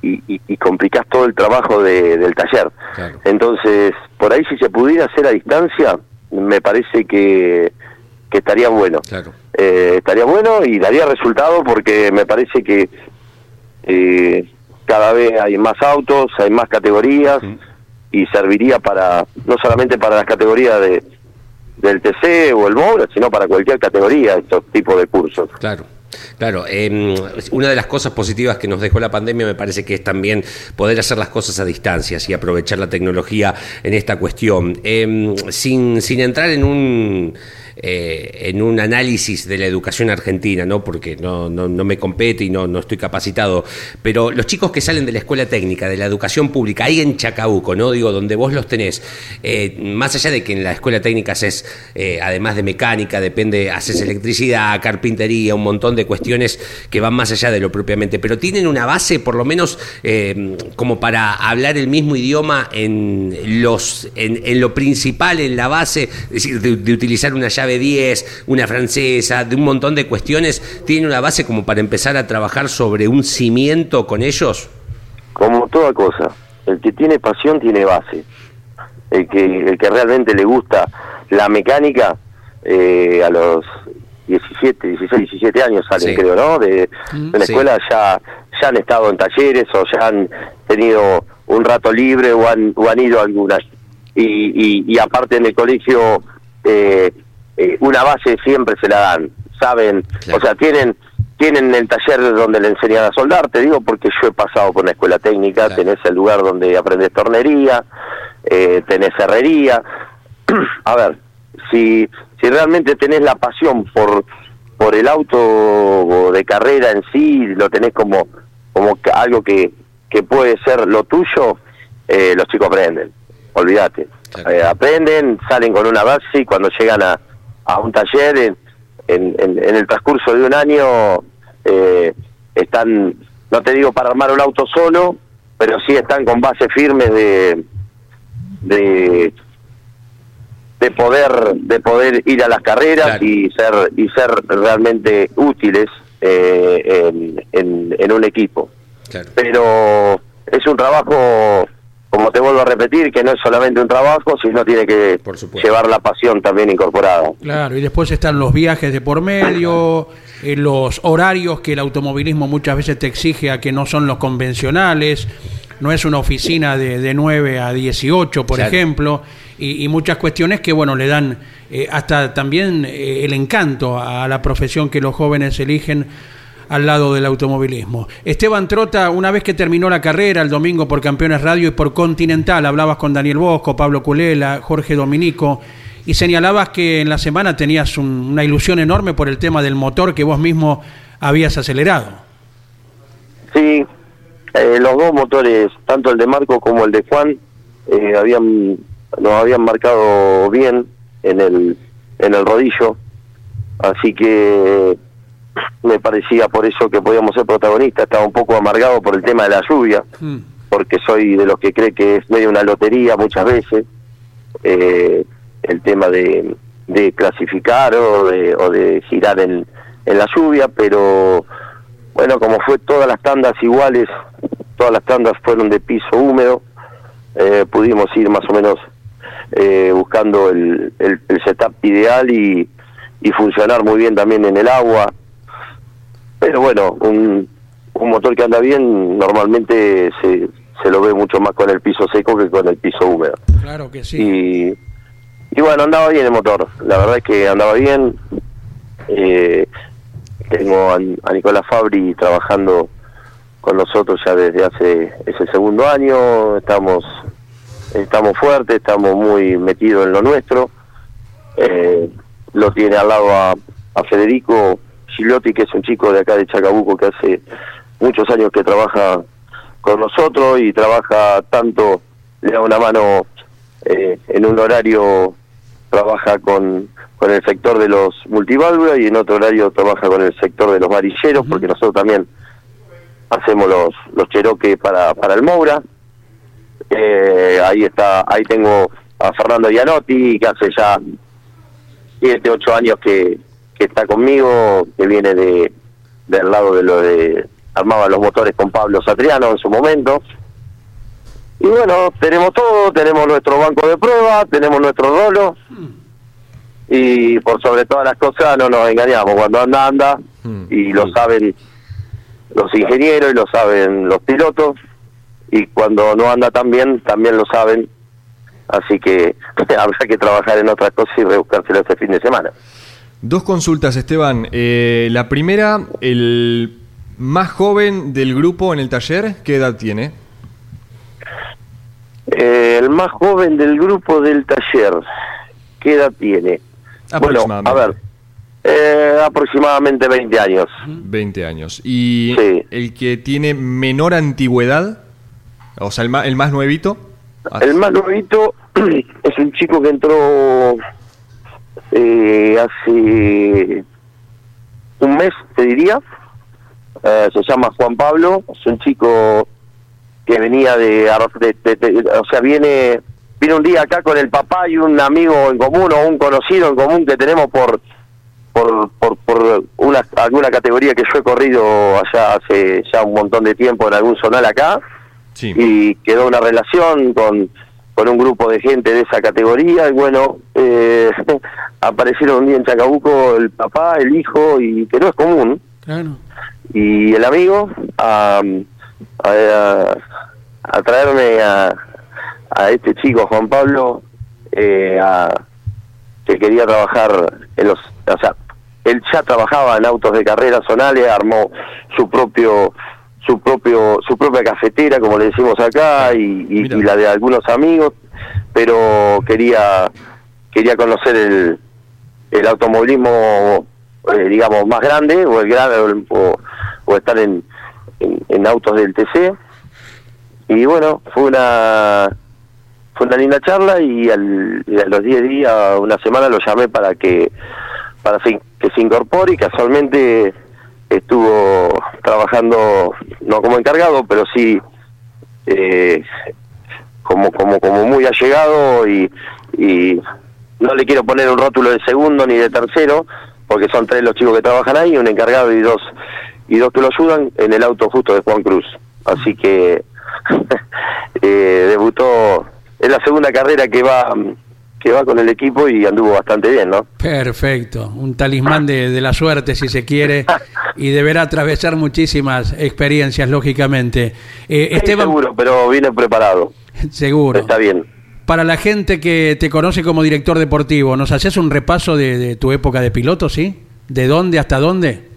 y, y- y complicás todo el trabajo de- del taller. Claro. Entonces, por ahí si se pudiera hacer a distancia, me parece que, que estaría bueno. Claro. Eh, estaría bueno y daría resultado porque me parece que eh, cada vez hay más autos, hay más categorías y serviría para no solamente para las categorías de del TC o el Moura, sino para cualquier categoría estos tipos de cursos. Claro. Claro, em, una de las cosas positivas que nos dejó la pandemia me parece que es también poder hacer las cosas a distancias y aprovechar la tecnología en esta cuestión. Em, sin, sin entrar en un eh, en un análisis de la educación argentina, ¿no? porque no, no, me compete y no, no estoy capacitado, pero los chicos que salen de la escuela técnica, de la educación pública, ahí en Chacabuco, ¿no? donde vos los tenés, eh, más allá de que en la escuela técnica haces, eh, además de mecánica, depende, haces electricidad, carpintería, un montón de cuestiones que van más allá de lo propiamente, pero tienen una base, por lo menos, como para hablar el mismo idioma en, los, en, lo principal, en la base, es decir, de utilizar una llave 10, una francesa, de un montón de cuestiones, ¿tiene una base como para empezar a trabajar sobre un cimiento con ellos? Como toda cosa, el que tiene pasión tiene base. El que, el que realmente le gusta la mecánica, eh, a los 17, 16, 17 años salen, creo, ¿no? De, la escuela ya, ya han estado en talleres o ya han tenido un rato libre o han, o han ido a algunas. Y, y, aparte en el colegio eh, eh, una base siempre se la dan, saben, o sea, tienen tienen el taller donde le enseñan a soldar, te digo porque yo he pasado por una escuela técnica, tenés el lugar donde aprendes tornería, eh, tenés herrería. a ver, si, si realmente tenés la pasión por, por el auto de carrera en sí, lo tenés como, como algo que, que puede ser lo tuyo, eh, los chicos aprenden, olvídate. aprenden, salen con una base y cuando llegan a, a un taller en, en, en, el transcurso de un año eh, están, no te digo para armar un auto solo, pero sí están con bases firmes de, de de poder de poder ir a las carreras y ser y ser realmente útiles eh, en, en, en, un equipo. Pero es un trabajo como te vuelvo a repetir, que no es solamente un trabajo, sino tiene que llevar la pasión también incorporada. Claro, y después están los viajes de por medio, eh, los horarios que el automovilismo muchas veces te exige a que no son los convencionales, no es una oficina de, de 9 a 18, por ejemplo, y, muchas cuestiones que, bueno, le dan eh, hasta también eh, el encanto a la profesión que los jóvenes eligen al lado del automovilismo. Esteban Trota, una vez que terminó la carrera el domingo por Campeones Radio y por Continental, hablabas con Daniel Bosco, Pablo Culela, Jorge Dominico, y señalabas que en la semana tenías una ilusión enorme por el tema del motor que vos mismo habías acelerado. Sí, eh, los dos motores, tanto el de Marco como el de Juan, eh, habían nos habían marcado bien en el en el rodillo, así que me parecía por eso que podíamos ser protagonistas. Estaba un poco amargado por el tema de la lluvia, hmm. porque soy de los que cree que es medio una lotería muchas veces eh, el tema de, de clasificar o de, o de girar en, en la lluvia, pero bueno, como fue todas las tandas iguales, todas las tandas fueron de piso húmedo, eh, pudimos ir más o menos eh, buscando el, el, el, setup ideal y, y funcionar muy bien también en el agua. Pero bueno, un, un motor que anda bien normalmente se, se lo ve mucho más con el piso seco que con el piso húmedo. Claro que sí. Y, y bueno, andaba bien el motor. La verdad es que andaba bien. Eh, tengo a, Nicolás Fabri trabajando con nosotros ya desde hace ese segundo año. Estamos estamos fuertes, estamos muy metidos en lo nuestro. Eh, lo tiene al lado a, a Federico Gigliotti, que es un chico de acá de Chacabuco que hace muchos años que trabaja con nosotros y trabaja tanto, le da una mano eh, en un horario, trabaja con, con el sector de los multiválvulas y en otro horario trabaja con el sector de los varilleros, porque nosotros también hacemos los, los cheroques para, para el Moura. Eh, ahí está, ahí tengo a Fernando Gianotti, que hace ya siete, ocho años que, que está conmigo, que viene de del lado de lo de armaba los motores con Pablo Satriano en su momento. Y bueno, tenemos todo, tenemos nuestro banco de prueba, tenemos nuestro rolo. Y por sobre todas las cosas no nos engañamos, cuando anda, anda, y lo saben los ingenieros y lo saben los pilotos. Y cuando no anda tan bien también lo saben. Así que habrá que trabajar en otras cosas y rebuscárselo este fin de semana Dos consultas, Esteban. Eh, la primera, el más joven del grupo en el taller, ¿qué edad tiene? Eh, el más joven del grupo del taller, ¿qué edad tiene? Bueno, a ver, eh, aproximadamente 20 años. 20 años. ¿Y el que tiene menor antigüedad? O sea, el más, el más nuevito. El más nuevito es un chico que entró eh, hace un mes, te diría. Eh, se llama Juan Pablo, es un chico que venía de, o sea, viene viene un día acá con el papá y un amigo en común o un conocido en común que tenemos por por, por, por una, alguna categoría que yo he corrido allá hace ya un montón de tiempo en algún zonal acá y quedó una relación con con un grupo de gente de esa categoría y bueno, eh, aparecieron un día en Chacabuco el papá, el hijo y que no es común. Y el amigo a, a, traerme a, a, este chico Juan Pablo eh, a, que quería trabajar en los, o sea, él ya trabajaba en autos de carrera zonales, armó su propio su propio su propia cafetera como le decimos acá y, la de algunos amigos pero quería quería conocer el, el automovilismo eh, digamos más grande o el grande o, estar en, en, autos del TC y bueno fue una fue una linda charla y, al, a los 10 días una semana lo llamé para que para que se incorpore y casualmente estuvo trabajando no como encargado pero sí eh, como como como muy allegado y, y no le quiero poner un rótulo de segundo ni de tercero porque son tres los chicos que trabajan ahí un encargado y dos y dos que lo ayudan en el auto justo de Juan Cruz. Así que eh, debutó es la segunda carrera que va que va con el equipo y anduvo bastante bien, ¿no? Perfecto, un talismán de, la suerte si se quiere y deberá atravesar muchísimas experiencias, lógicamente. Eh, seguro, pero viene preparado. Seguro. Está bien. Para la gente que te conoce como director deportivo, ¿nos haces un repaso de, tu época de piloto, sí? ¿De dónde hasta dónde?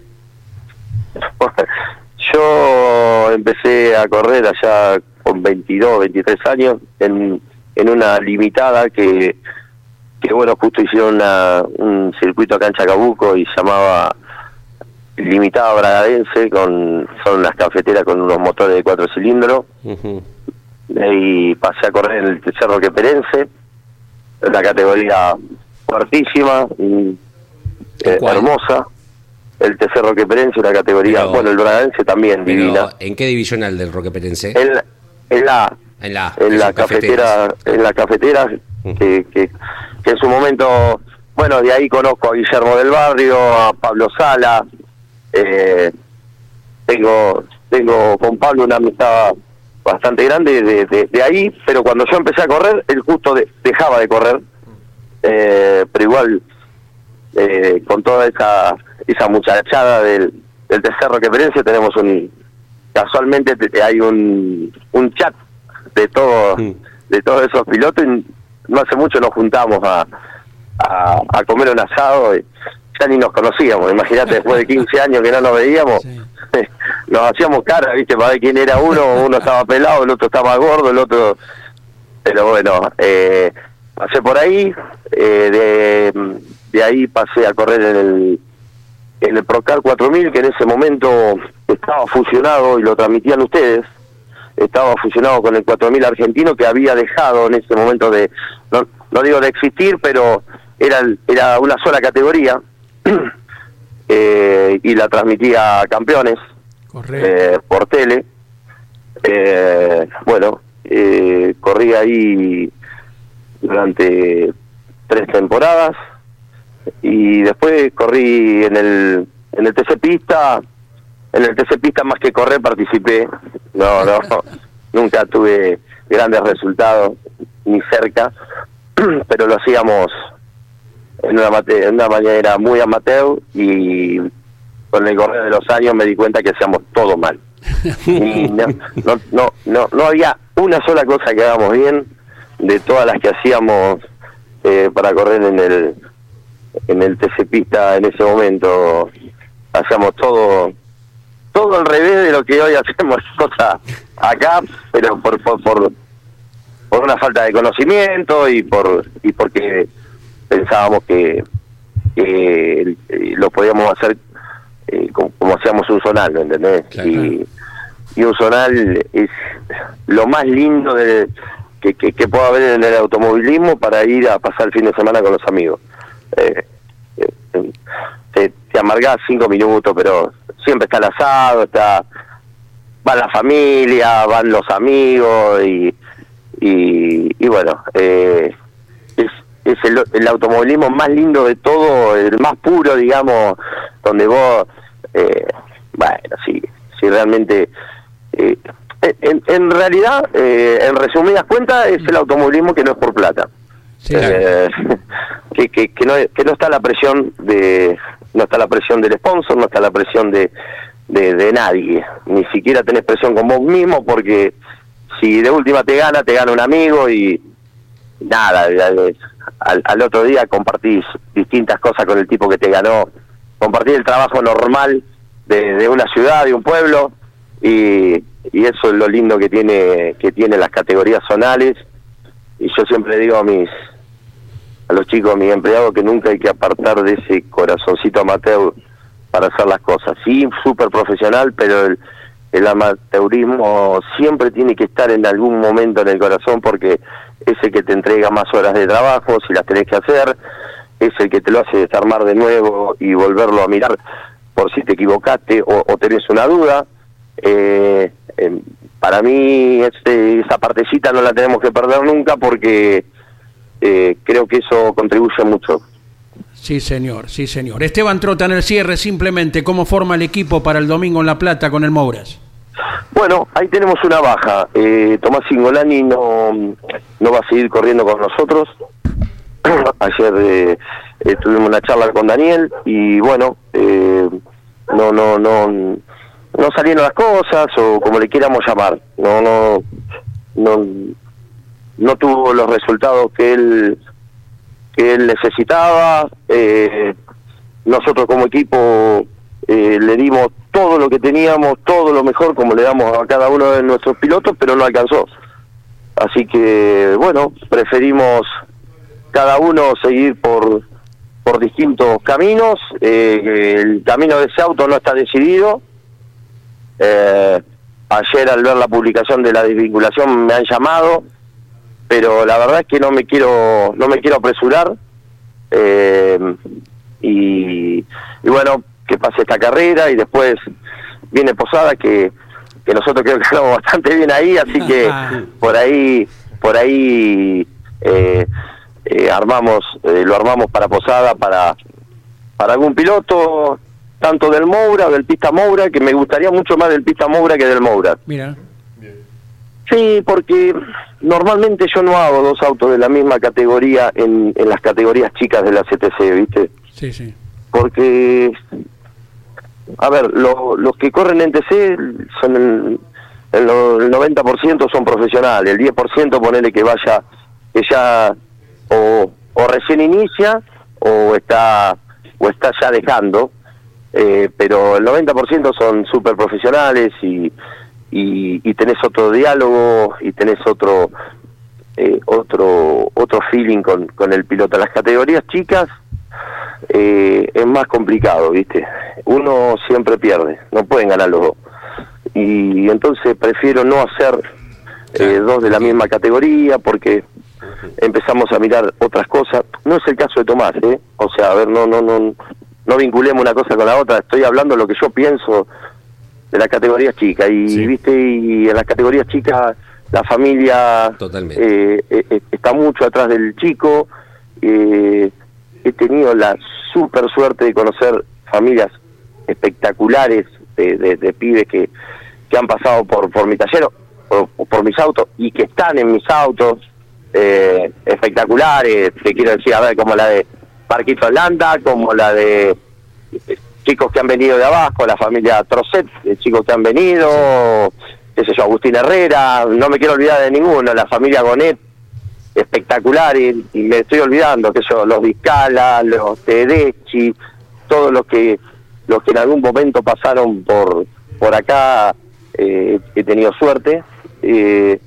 Yo empecé a correr allá con 22, 23 años en en una limitada que, que bueno, justo hicieron un circuito acá en Chacabuco y llamaba Limitada Bragadense, con, son las cafeteras con unos motores de cuatro cilindros. Y pasé a correr en el Cerro Queperense, la categoría fuertísima, y, eh, hermosa. El Tercer Roqueperense, una categoría, bueno, el Bragadense también, divina. ¿En qué división el del Roqueperense? En, en la en la, en la cafetera, en la cafetera que, que, en su momento, bueno, de ahí conozco a Guillermo del Barrio, a Pablo Sala, eh, tengo, tengo con Pablo una amistad bastante grande de, de, ahí, pero cuando yo empecé a correr, él justo dejaba de correr, eh, pero igual eh, con toda esa esa muchachada del, del tercer Roqueperense tenemos un casualmente hay un, un chat de todos de todos esos pilotos no hace mucho nos juntamos a, a, comer un asado y ya ni nos conocíamos. Imagínate después de 15 años que no nos veíamos nos hacíamos cara viste para ver quién era uno uno estaba pelado el otro estaba gordo el otro pero bueno eh, pasé por ahí eh, de, de ahí pasé a correr en el en el Procar 4000 que en ese momento estaba fusionado y lo transmitían ustedes estaba fusionado con el 4000 argentino que había dejado en ese momento de, no, digo de existir, pero era, era una sola categoría eh, y la transmitía a campeones eh, por tele. Eh, bueno, corrí ahí durante tres temporadas y después corrí en el en el TC Pista en el TC Pista más que correr participé. No, no, nunca tuve grandes resultados ni cerca, pero lo hacíamos en una, en una manera muy amateur y, con el correr de los años me di cuenta que hacíamos todo mal. Y no, no, no, no, no había una sola cosa que hagamos bien de todas las que hacíamos eh, para correr en el en el TC Pista en ese momento. Hacíamos todo todo al revés de lo que hoy hacemos cosa acá, pero por, por, por, por una falta de conocimiento y por y porque pensábamos que, que eh, lo podíamos hacer eh, como, como hacíamos un zonal, ¿me entendés? Y, y un zonal es lo más lindo de, que, que, que pueda haber en el automovilismo para ir a pasar el fin de semana con los amigos. Eh, eh, te, te amargás cinco minutos, pero siempre está el asado, está va la familia, van los amigos y, y, y bueno, eh, es, es el, el automovilismo más lindo de todo, el más puro, digamos, donde vos, eh, bueno, sí, sí realmente, eh, en, en realidad, eh, en resumidas cuentas, es el automovilismo que no es por plata. Sí, Eh, que, que, que, no, que no está la presión de no está la presión del sponsor, no está la presión de, de, nadie, ni siquiera tenés presión con vos mismo porque si de última te gana, te gana un amigo y nada, al, al- otro día compartís distintas cosas con el tipo que te ganó, compartís el trabajo normal de, de una ciudad, de un pueblo y, y eso es lo lindo que tiene que tiene las categorías zonales. Y yo siempre digo a mis a los chicos, a mis empleados, que nunca hay que apartar de ese corazoncito amateur para hacer las cosas. Sí, súper profesional, pero el, el amateurismo siempre tiene que estar en algún momento en el corazón porque es el que te entrega más horas de trabajo, si las tenés que hacer, es el que te lo hace desarmar de nuevo y volverlo a mirar por si te equivocaste o, o tenés una duda. Eh, em, para mí este, esa partecita no la tenemos que perder nunca porque eh, creo que eso contribuye mucho. Sí, señor, sí, señor. Esteban Trota en el cierre, simplemente, ¿cómo forma el equipo para el domingo en La Plata con el Mouras? Bueno, ahí tenemos una baja. Eh, Tomás Singolani no, no va a seguir corriendo con nosotros. Ayer eh, eh, tuvimos una charla con Daniel y bueno, eh, no, no, no, no salieron las cosas o como le quieramos llamar. No, no, no, no tuvo los resultados que él que él necesitaba. Eh, nosotros como equipo eh, le dimos todo lo que teníamos, todo lo mejor como le damos a cada uno de nuestros pilotos, pero no alcanzó. Así que, bueno, preferimos cada uno seguir por, por distintos caminos. Eh, el camino de ese auto no está decidido. Eh, ayer al ver la publicación de la desvinculación me han llamado, pero la verdad es que no me quiero no me quiero apresurar. Eh, y, y bueno, que pase esta carrera y después viene Posada que, que nosotros creo que estamos bastante bien ahí, así que por ahí por ahí eh, eh, armamos eh, lo armamos para Posada para para algún piloto tanto del Moura del Pista Moura que me gustaría mucho más del Pista Moura que del Moura. Mira. Sí, porque normalmente yo no hago dos autos de la misma categoría en, en las categorías chicas de la CTC, ¿viste? Sí, sí. Porque, a ver, lo- los que corren en TC son el, el, no- el 90% son profesionales, el 10% ponele que vaya, que ya o, o recién inicia o está o está ya dejando, eh, pero el 90% son súper profesionales y, y, y tenés otro diálogo y tenés otro eh, otro otro feeling con, con el piloto. Las categorías chicas eh, es más complicado, ¿viste? Uno siempre pierde, no pueden ganar los dos. Y entonces prefiero no hacer eh, dos de la misma categoría porque empezamos a mirar otras cosas. No es el caso de Tomás, ¿eh? O sea, a ver, no, no, no, no vinculemos una cosa con la otra. Estoy hablando lo que yo pienso de las categorías chicas. Y, viste, y en las categorías chicas la familia Totalmente. eh, eh, eh, está mucho atrás del chico. Eh, he tenido la super suerte de conocer familias espectaculares de, de- de pibes que, que han pasado por, por mi taller o, o por mis autos y que están en mis autos eh, espectaculares, te quiero decir, a ver, como la de Parquito Atlanta, como la de... Chicos que han venido de abajo, la familia Trocet, de chicos que han venido, qué sé yo, Agustín Herrera, no me quiero olvidar de ninguno, la familia Gonet, espectacular, y, y me estoy olvidando, que yo, los Vizcala, los Tedeschi, todos los que los que en algún momento pasaron por por acá, eh, he tenido suerte, eh,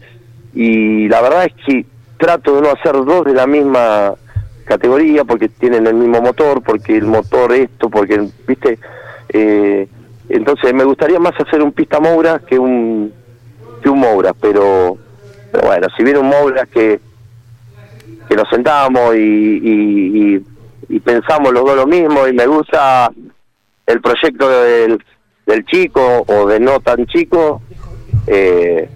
y la verdad es que trato de no hacer dos de la misma categoría porque tienen el mismo motor, porque el motor esto, porque, viste, eh, entonces me gustaría más hacer un pista Moura que un que un Moura, pero, bueno, si viene un Moura que que nos sentamos y, y, y- y pensamos los dos lo mismo y me gusta el proyecto del, del chico o de no tan chico, eh,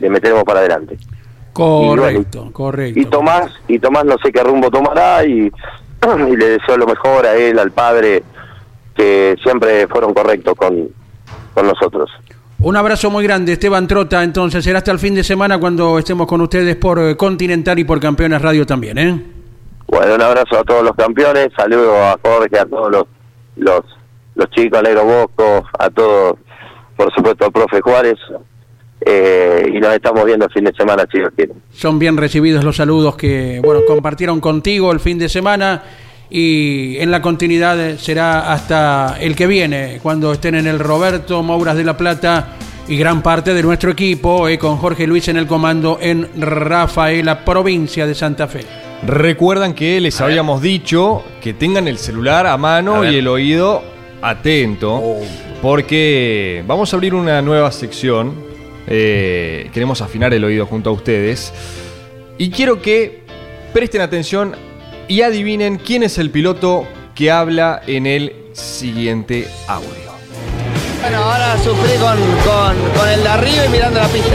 le meteremos para adelante. Correcto, correcto. Y Tomás, y Tomás no sé qué rumbo tomará y, y le deseo lo mejor a él, al padre, que siempre fueron correctos con, con nosotros. Un abrazo muy grande, Esteban Trota. Entonces, será hasta el fin de semana cuando estemos con ustedes por eh, Continental y por Campeones Radio también, ¿eh? Bueno, un abrazo a todos los campeones, saludos a Jorge, a todos los los, los chicos, a Negro Bosco, a todos, por supuesto al profe Juárez, eh, y nos estamos viendo el fin de semana, si Dios quiere. Son bien recibidos los saludos que, bueno, compartieron contigo el fin de semana y en la continuidad será hasta el que viene, cuando estén en el Roberto Mouras de la Plata y gran parte de nuestro equipo, eh, con Jorge Luis en el comando en Rafaela, provincia de Santa Fe. Recuerdan que les habíamos dicho que tengan el celular a A mano ver. y el oído atento, Oh. porque vamos a abrir una nueva sección. Eh, queremos afinar el oído junto a ustedes. Y quiero que presten atención y adivinen quién es el piloto que habla en el siguiente audio. Bueno, ahora sufrí con, con, con el de arriba y mirando la pista.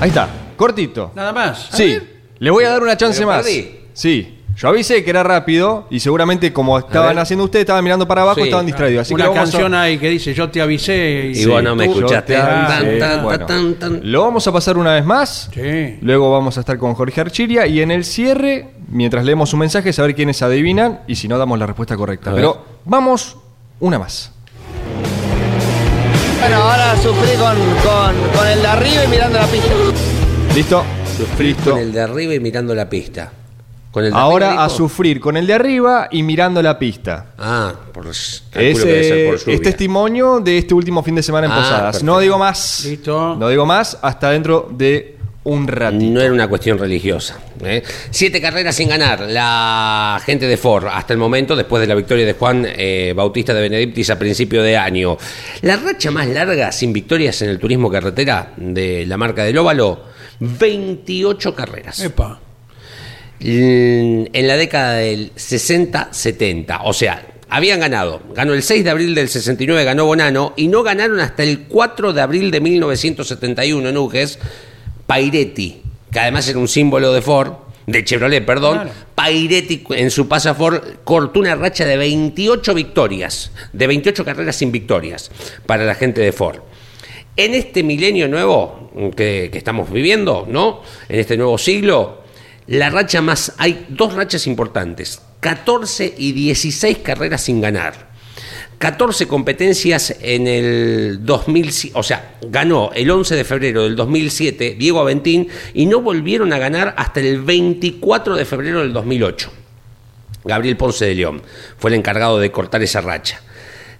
Ahí está, cortito. Nada más. Sí, le voy a dar una chance Pero más. perdí. Sí, yo avisé que era rápido y seguramente como estaban haciendo ustedes, estaban mirando para abajo, Sí. estaban distraídos. Así Una que lo vamos a- canción ahí que dice, yo te avisé. Y vos no me escuchaste. te Tan, avisé. tan, Bueno, tan, tan. Lo vamos a pasar una vez más. Sí. Luego vamos a estar con Jorge Archiria y en el cierre, mientras leemos su mensaje, saber quiénes adivinan y si no damos la respuesta correcta. A ver. Pero vamos una más. Bueno, ahora sufrí con, con, con el de arriba y mirando la pista. ¿Listo? Sufrí Listo. con el de arriba y mirando la pista. Con el de Ahora arriba, a dijo? sufrir con el de arriba y mirando la pista. Ah, por, Es, que debe ser por lluvia. es testimonio de este último fin de semana en Ah, Posadas. perfecto. No digo más. Listo. No digo más hasta dentro de un ratito. No era una cuestión religiosa. ¿eh? Siete carreras sin ganar. La gente de Ford, hasta el momento, después de la victoria de Juan eh, Bautista de Benedictis a principio de año. La racha más larga sin victorias en el turismo carretera de la marca del Óvalo, 28 carreras. Epa. En la década del 60-70. O sea, habían ganado. Ganó el 6 de abril del 69, ganó Bonano, y no ganaron hasta el 4 de abril de 1971 en Uges, Pairetti, que además era un símbolo de Ford, de Chevrolet, perdón. Claro. Pairetti en su paso a Ford cortó una racha de 28 victorias, de 28 carreras sin victorias para la gente de Ford. En este milenio nuevo que, que estamos viviendo, ¿no? En este nuevo siglo, la racha más. Hay dos rachas importantes: 14 y 16 carreras sin ganar. 14 competencias en el 2007, o sea, ganó el 11 de febrero del 2007 Diego Aventín y no volvieron a ganar hasta el 24 de febrero del 2008. Gabriel Ponce de León fue el encargado de cortar esa racha.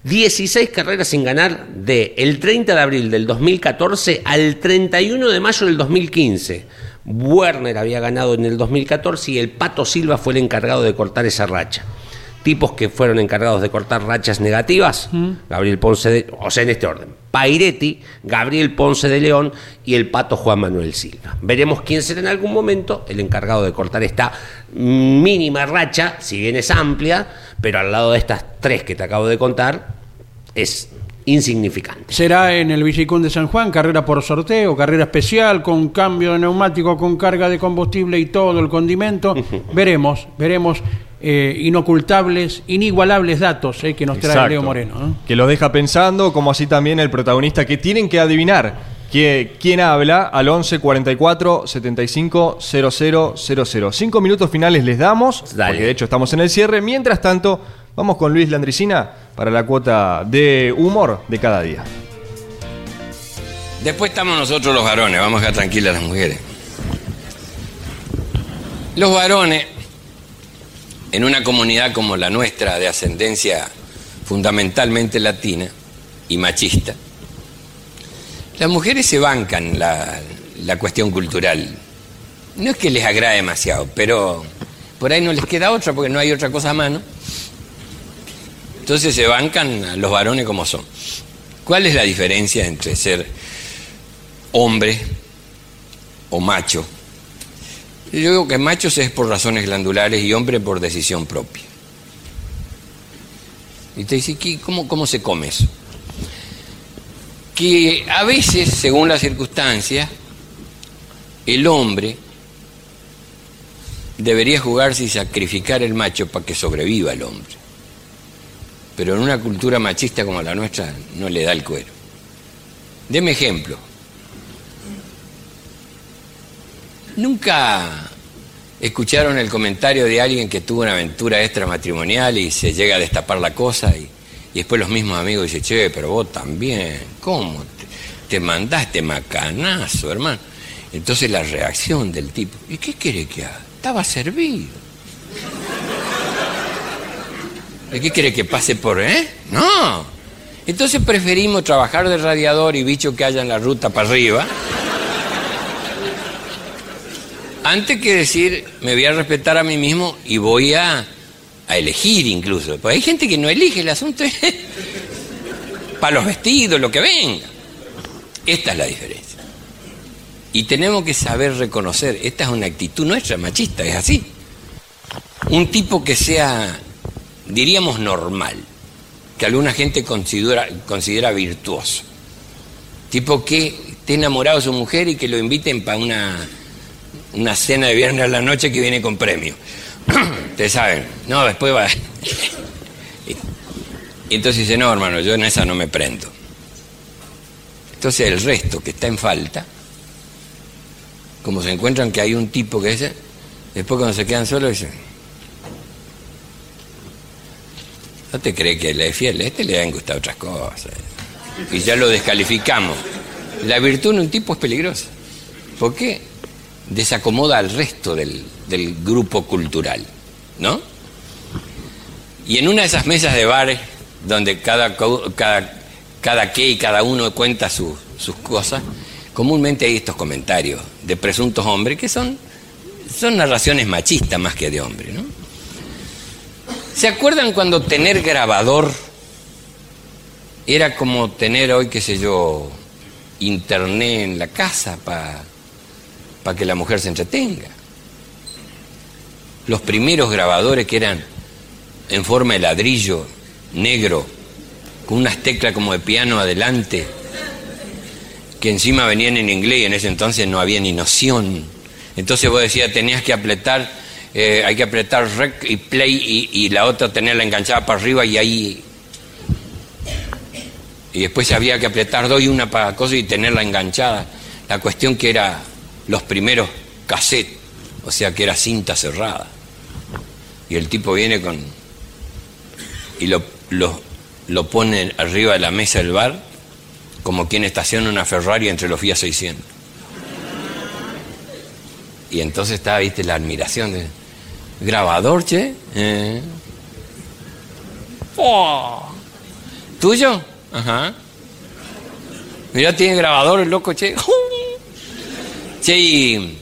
16 carreras sin ganar de el 30 de abril del 2014 al 31 de mayo del 2015. Werner había ganado en el 2014 y el Pato Silva fue el encargado de cortar esa racha. Tipos que fueron encargados de cortar rachas negativas, Gabriel Ponce de, o sea, en este orden, Pairetti, Gabriel Ponce de León y el Pato Juan Manuel Silva. Veremos quién será en algún momento el encargado de cortar esta mínima racha, si bien es amplia, pero al lado de estas tres que te acabo de contar, es insignificante. Será en el Villicún de San Juan, carrera por sorteo, carrera especial, con cambio de neumático, con carga de combustible y todo el condimento. veremos, veremos eh, inocultables, inigualables datos eh, que nos trae Exacto. Leo Moreno. ¿eh? Que lo deja pensando, como así también el protagonista, que tienen que adivinar que, quién habla al 11 44 75 00 00. Cinco minutos finales les damos, Dale. porque de hecho estamos en el cierre. Mientras tanto, Vamos con Luis Landricina para la cuota de humor de cada día. Después estamos nosotros los varones, vamos a dejar tranquilas las mujeres. Los varones, en una comunidad como la nuestra, de ascendencia fundamentalmente latina y machista, las mujeres se bancan la, la cuestión cultural. No es que les agrade demasiado, pero por ahí no les queda otra porque no hay otra cosa a mano. Entonces se bancan los varones como son. ¿Cuál es la diferencia entre ser hombre o macho? Yo digo que machos es por razones glandulares y hombre por decisión propia. Y te dice, ¿cómo, ¿cómo se come eso? Que a veces, según las circunstancias, el hombre debería jugarse y sacrificar el macho para que sobreviva el hombre. Pero en una cultura machista como la nuestra no le da el cuero. Deme ejemplo. Nunca escucharon el comentario de alguien que tuvo una aventura extramatrimonial y se llega a destapar la cosa y, después los mismos amigos dicen, che, pero vos también, ¿cómo te, te mandaste macanazo, hermano? Entonces la reacción del tipo, ¿y qué quiere que haga? Estaba servido. ¿Y qué quiere que pase por, eh? No. Entonces preferimos trabajar de radiador y bicho que haya en la ruta para arriba antes que decir, me voy a respetar a mí mismo y voy a, elegir incluso. Porque hay gente que no elige el asunto para los vestidos, lo que venga. Esta es la diferencia. Y tenemos que saber reconocer, esta es una actitud nuestra, machista, es así. Un tipo que sea, diríamos, normal, que alguna gente considera, considera virtuoso. Tipo que esté enamorado de su mujer y que lo inviten para una una cena de viernes a la noche que viene con premio. Ustedes saben, no, después va. y entonces dice, no, hermano, yo en esa no me prendo. Entonces el resto que está en falta, como se encuentran que hay un tipo que dice, después cuando se quedan solos dicen, no te crees que le es fiel, a este le han gustado otras cosas. Y ya lo descalificamos. La virtud en un tipo es peligrosa. ¿Por qué? desacomoda al resto del, grupo cultural, ¿no? Y en una de esas mesas de bares, donde cada, cada, cada que y cada uno cuenta sus cosas, comúnmente hay estos comentarios de presuntos hombres que son, son narraciones machistas más que de hombre, ¿no? ¿Se acuerdan cuando tener grabador era como tener hoy, qué sé yo, internet en la casa para para que la mujer se entretenga. Los primeros grabadores que eran en forma de ladrillo negro, con unas teclas como de piano adelante, que encima venían en inglés y en ese entonces no había ni noción. Entonces vos decías, tenías que apretar, eh, hay que apretar rec y play y, la otra tenerla enganchada para arriba y ahí... Y después había que apretar dos y una para cosa y tenerla enganchada. La cuestión que era los primeros cassettes, o sea que era cinta cerrada. Y el tipo viene con. y lo, lo, pone arriba de la mesa del bar, como quien estaciona una Ferrari entre los Fiat 600. Y entonces está, viste, la admiración de. Grabador, che. Eh. Oh. ¿Tuyo? Ajá. Mira, tiene grabador el loco, che. Sí,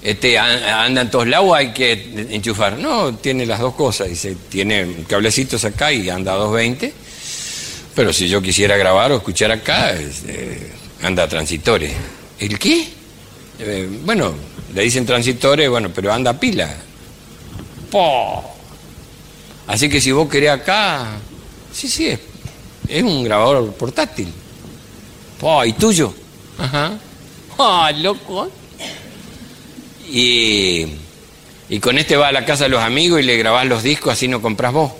este, anda en todos lados, hay que enchufar. No, tiene las dos cosas. Dice, tiene cablecitos acá y anda a 220. Pero si yo quisiera grabar o escuchar acá, eh, anda a transitores. ¿El qué? Eh, bueno, le dicen transitores, bueno, pero anda a pila. Así que si vos querés acá, sí, sí, es, es un grabador portátil. ¿Y tuyo? Ajá. ¡Ah, loco! Y, y con este va a la casa de los amigos y le grabás los discos, así no compras vos.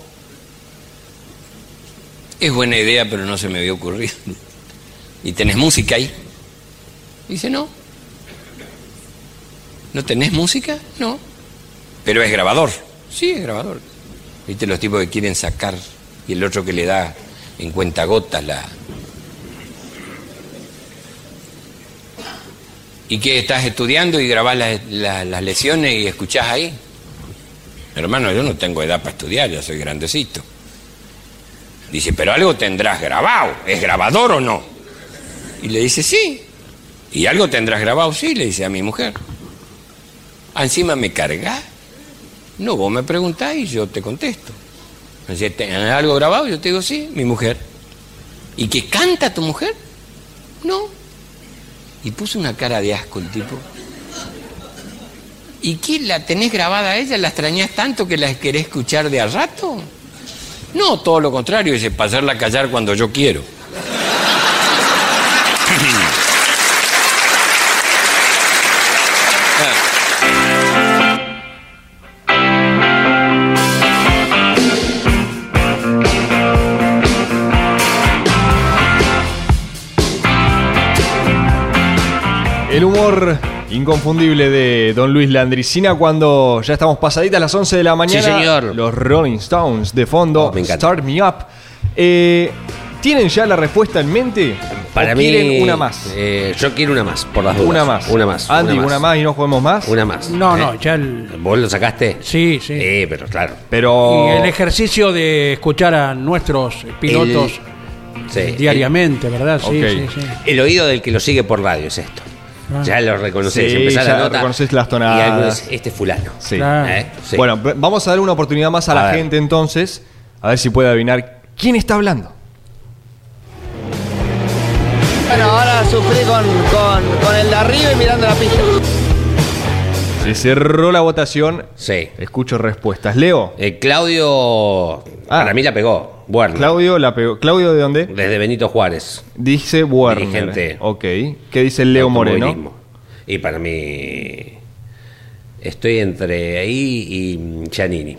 Es buena idea, pero no se me había ocurrido. ¿Y tenés música ahí? Dice, no. ¿No tenés música? No. Pero es grabador. Sí, es grabador. ¿Viste los tipos que quieren sacar y el otro que le da en cuentagotas la... ¿Y qué? ¿Estás estudiando y grabás las, las- las lecciones y escuchás ahí? Hermano, yo no tengo edad para estudiar, ya soy grandecito. Dice, pero algo tendrás grabado. ¿Es grabador o no? Y le dice, sí. ¿Y algo tendrás grabado? Sí, le dice a mi mujer. "Ah, Encima me cargás. No, vos me preguntás y yo te contesto. ¿tenés algo grabado? Yo te digo, sí, mi mujer. ¿Y que canta tu mujer? No. Y puso una cara de asco el tipo. ¿Y qué? ¿La tenés grabada a ella? ¿La extrañás tanto que la querés escuchar de a rato? No, todo lo contrario, dice, pasarla a callar cuando yo quiero. El humor inconfundible de Don Luis Landricina cuando ya estamos pasaditas las 11 de la mañana. Sí, señor. Los Rolling Stones de fondo. Oh, me encanta. Start Me Up. Eh, ¿Tienen ya la respuesta en mente? Para ¿O mí. quieren una más? eh, yo quiero una más, por las dudas. Una más. Una más. Andy, una más. y no juguemos más. Una más. No, ¿Eh? no, ya el, ¿Vos lo sacaste? sí, sí. Sí, pero claro. Pero. Y el ejercicio de escuchar a nuestros pilotos Sí. diariamente, ¿verdad? Sí, sí. El oído del que lo sigue por radio es esto. Ah. Ya lo reconoces, Sí, empezás ya la nota. reconoces las Y tonadas. algo es, este es fulano. Sí. Claro. ¿Eh? Sí. Bueno, vamos a dar una oportunidad más a, A la ver. gente entonces. A ver si puede adivinar quién está hablando. Bueno, ahora sufrí con, con, con el de arriba y mirando la pista. Se cerró la votación. Sí. Escucho respuestas. Leo. Eh, Claudio, Ah. para mí la pegó. Werner. Claudio la pegó. ¿Claudio de dónde? Desde Benito Juárez. Dice Werner. Dirigente. Ok. ¿Qué dice Leo Moreno? Y para mí. Estoy entre ahí y Giannini.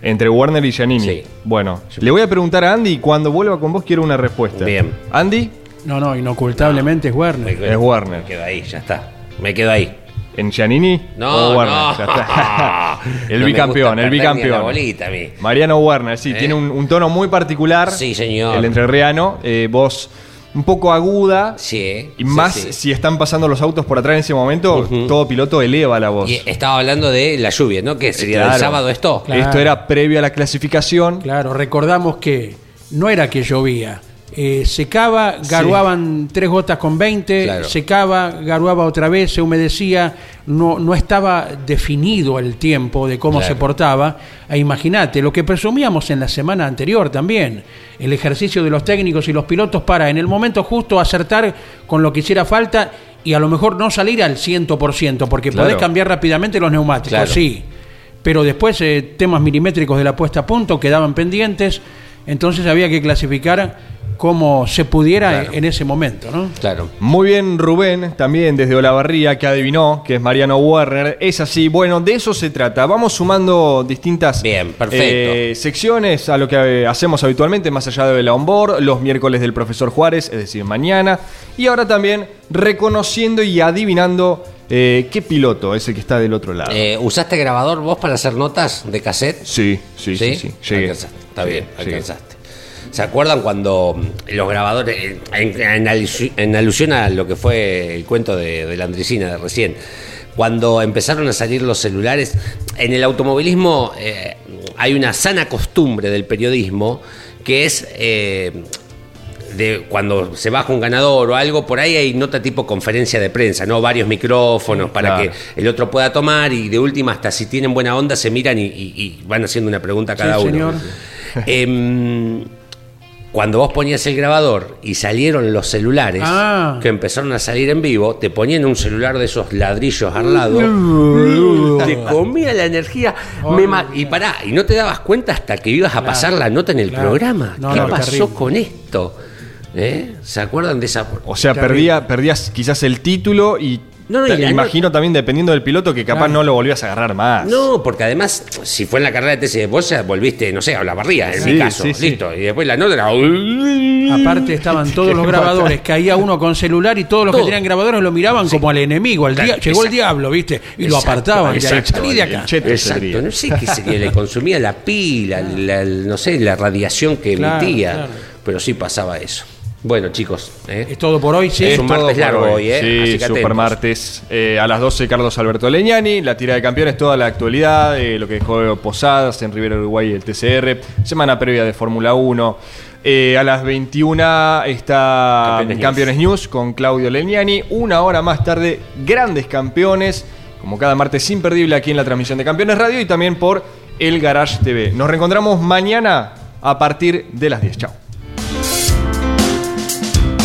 Entre Werner y Giannini. Sí. Bueno, le voy a preguntar a Andy y cuando vuelva con vos quiero una respuesta. Bien. Andy, No, no, inocultablemente es Werner. Es Werner. Me quedo ahí, ya está. Me quedo ahí. ¿En Giannini? No, o Werner? no. El No bicampeón, el bicampeón. bolita. Mariano Werner, sí, ¿Eh? tiene un, un tono muy particular. Sí, señor. El entrerriano. Eh, voz un poco aguda. Sí. Y más sí. si están pasando los autos por atrás en ese momento, todo piloto eleva la voz. Y estaba hablando de la lluvia, ¿no? Que sería Claro. del sábado esto. Claro. Esto era previo a la clasificación. Claro, recordamos que no era que llovía. Eh, secaba, garuaban tres gotas con 20, Claro. secaba, garuaba otra vez, se humedecía, no, no estaba definido el tiempo de cómo Claro. se portaba. E imagínate, lo que presumíamos en la semana anterior también, el ejercicio de los técnicos y los pilotos para en el momento justo acertar con lo que hiciera falta y a lo mejor no salir al 100%, porque Claro. podés cambiar rápidamente los neumáticos, sí. Pero después eh, temas milimétricos de la puesta a punto quedaban pendientes, entonces había que clasificar como se pudiera Claro. en ese momento, ¿no? Claro. Muy bien, Rubén, también desde Olavarría, que adivinó que es Mariano Werner. Es así, bueno, de eso se trata. Vamos sumando distintas Bien, perfecto. eh, secciones a lo que eh, hacemos habitualmente, más allá de la onboard, los miércoles del profesor Juárez, es decir, mañana. Y ahora también reconociendo y adivinando eh, qué piloto es el que está del otro lado. Eh, ¿Usaste grabador vos para hacer notas de cassette? sí, sí, sí, sí. Llegué. Alcanzaste. Está Llegué, bien, llegué. ¿Se acuerdan cuando los grabadores, eh, en, en alusi- en alusión a lo que fue el cuento de, de la Andricina de recién, cuando empezaron a salir los celulares, en el automovilismo eh, hay una sana costumbre del periodismo que es eh, de cuando se baja un ganador o algo, por ahí hay nota tipo conferencia de prensa, ¿no? Varios micrófonos para claro. que el otro pueda tomar y de última hasta si tienen buena onda se miran y, y- y van haciendo una pregunta a cada Sí, uno. señor. Em, cuando vos ponías el grabador y salieron los celulares Ah. que empezaron a salir en vivo, te ponían un celular de esos ladrillos al lado, te comía la energía. me ma- y pará, y no te dabas cuenta hasta que ibas a pasar la nota en el claro. programa. No, ¿Qué no, pasó terrible. con esto? ¿Eh? ¿Se acuerdan de esa? O sea, Terrible. perdía, perdías quizás el título y No, Te- la imagino también dependiendo del piloto que capaz no lo volvías a agarrar más. No, porque además, si fue en la carrera de TC, vos ya volviste, no sé, a la barriga, en Sí, mi caso, sí, sí. listo. Y después la nota era. Aparte estaban todos los grabadores, caía uno con celular y todos los que tenían grabadores lo miraban como al enemigo, al Claro, llegó el diablo, ¿viste? Y lo apartaban, exacto. salí de acá. Exacto, no sé qué sería, le consumía la pila, la- el- no sé, la radiación que Claro, emitía, claro. pero sí pasaba eso. Bueno, chicos, ¿eh? Es todo por hoy, sí. Es un martes largo hoy, ¿eh? Así Sí, que super martes. Eh, a las 12, Carlos Alberto Leñani. La tira de campeones, toda la actualidad. eh, lo que dejó Posadas en Rivera Uruguay, el TCR. Semana previa de Fórmula 1. Eh, a las 21 está Campeones Campeones, News. con Claudio Leñani. Una hora más tarde, grandes campeones. Como cada martes imperdible aquí en la transmisión de Campeones Radio y también por el Garage TV. Nos reencontramos mañana a partir de las 10. Chao.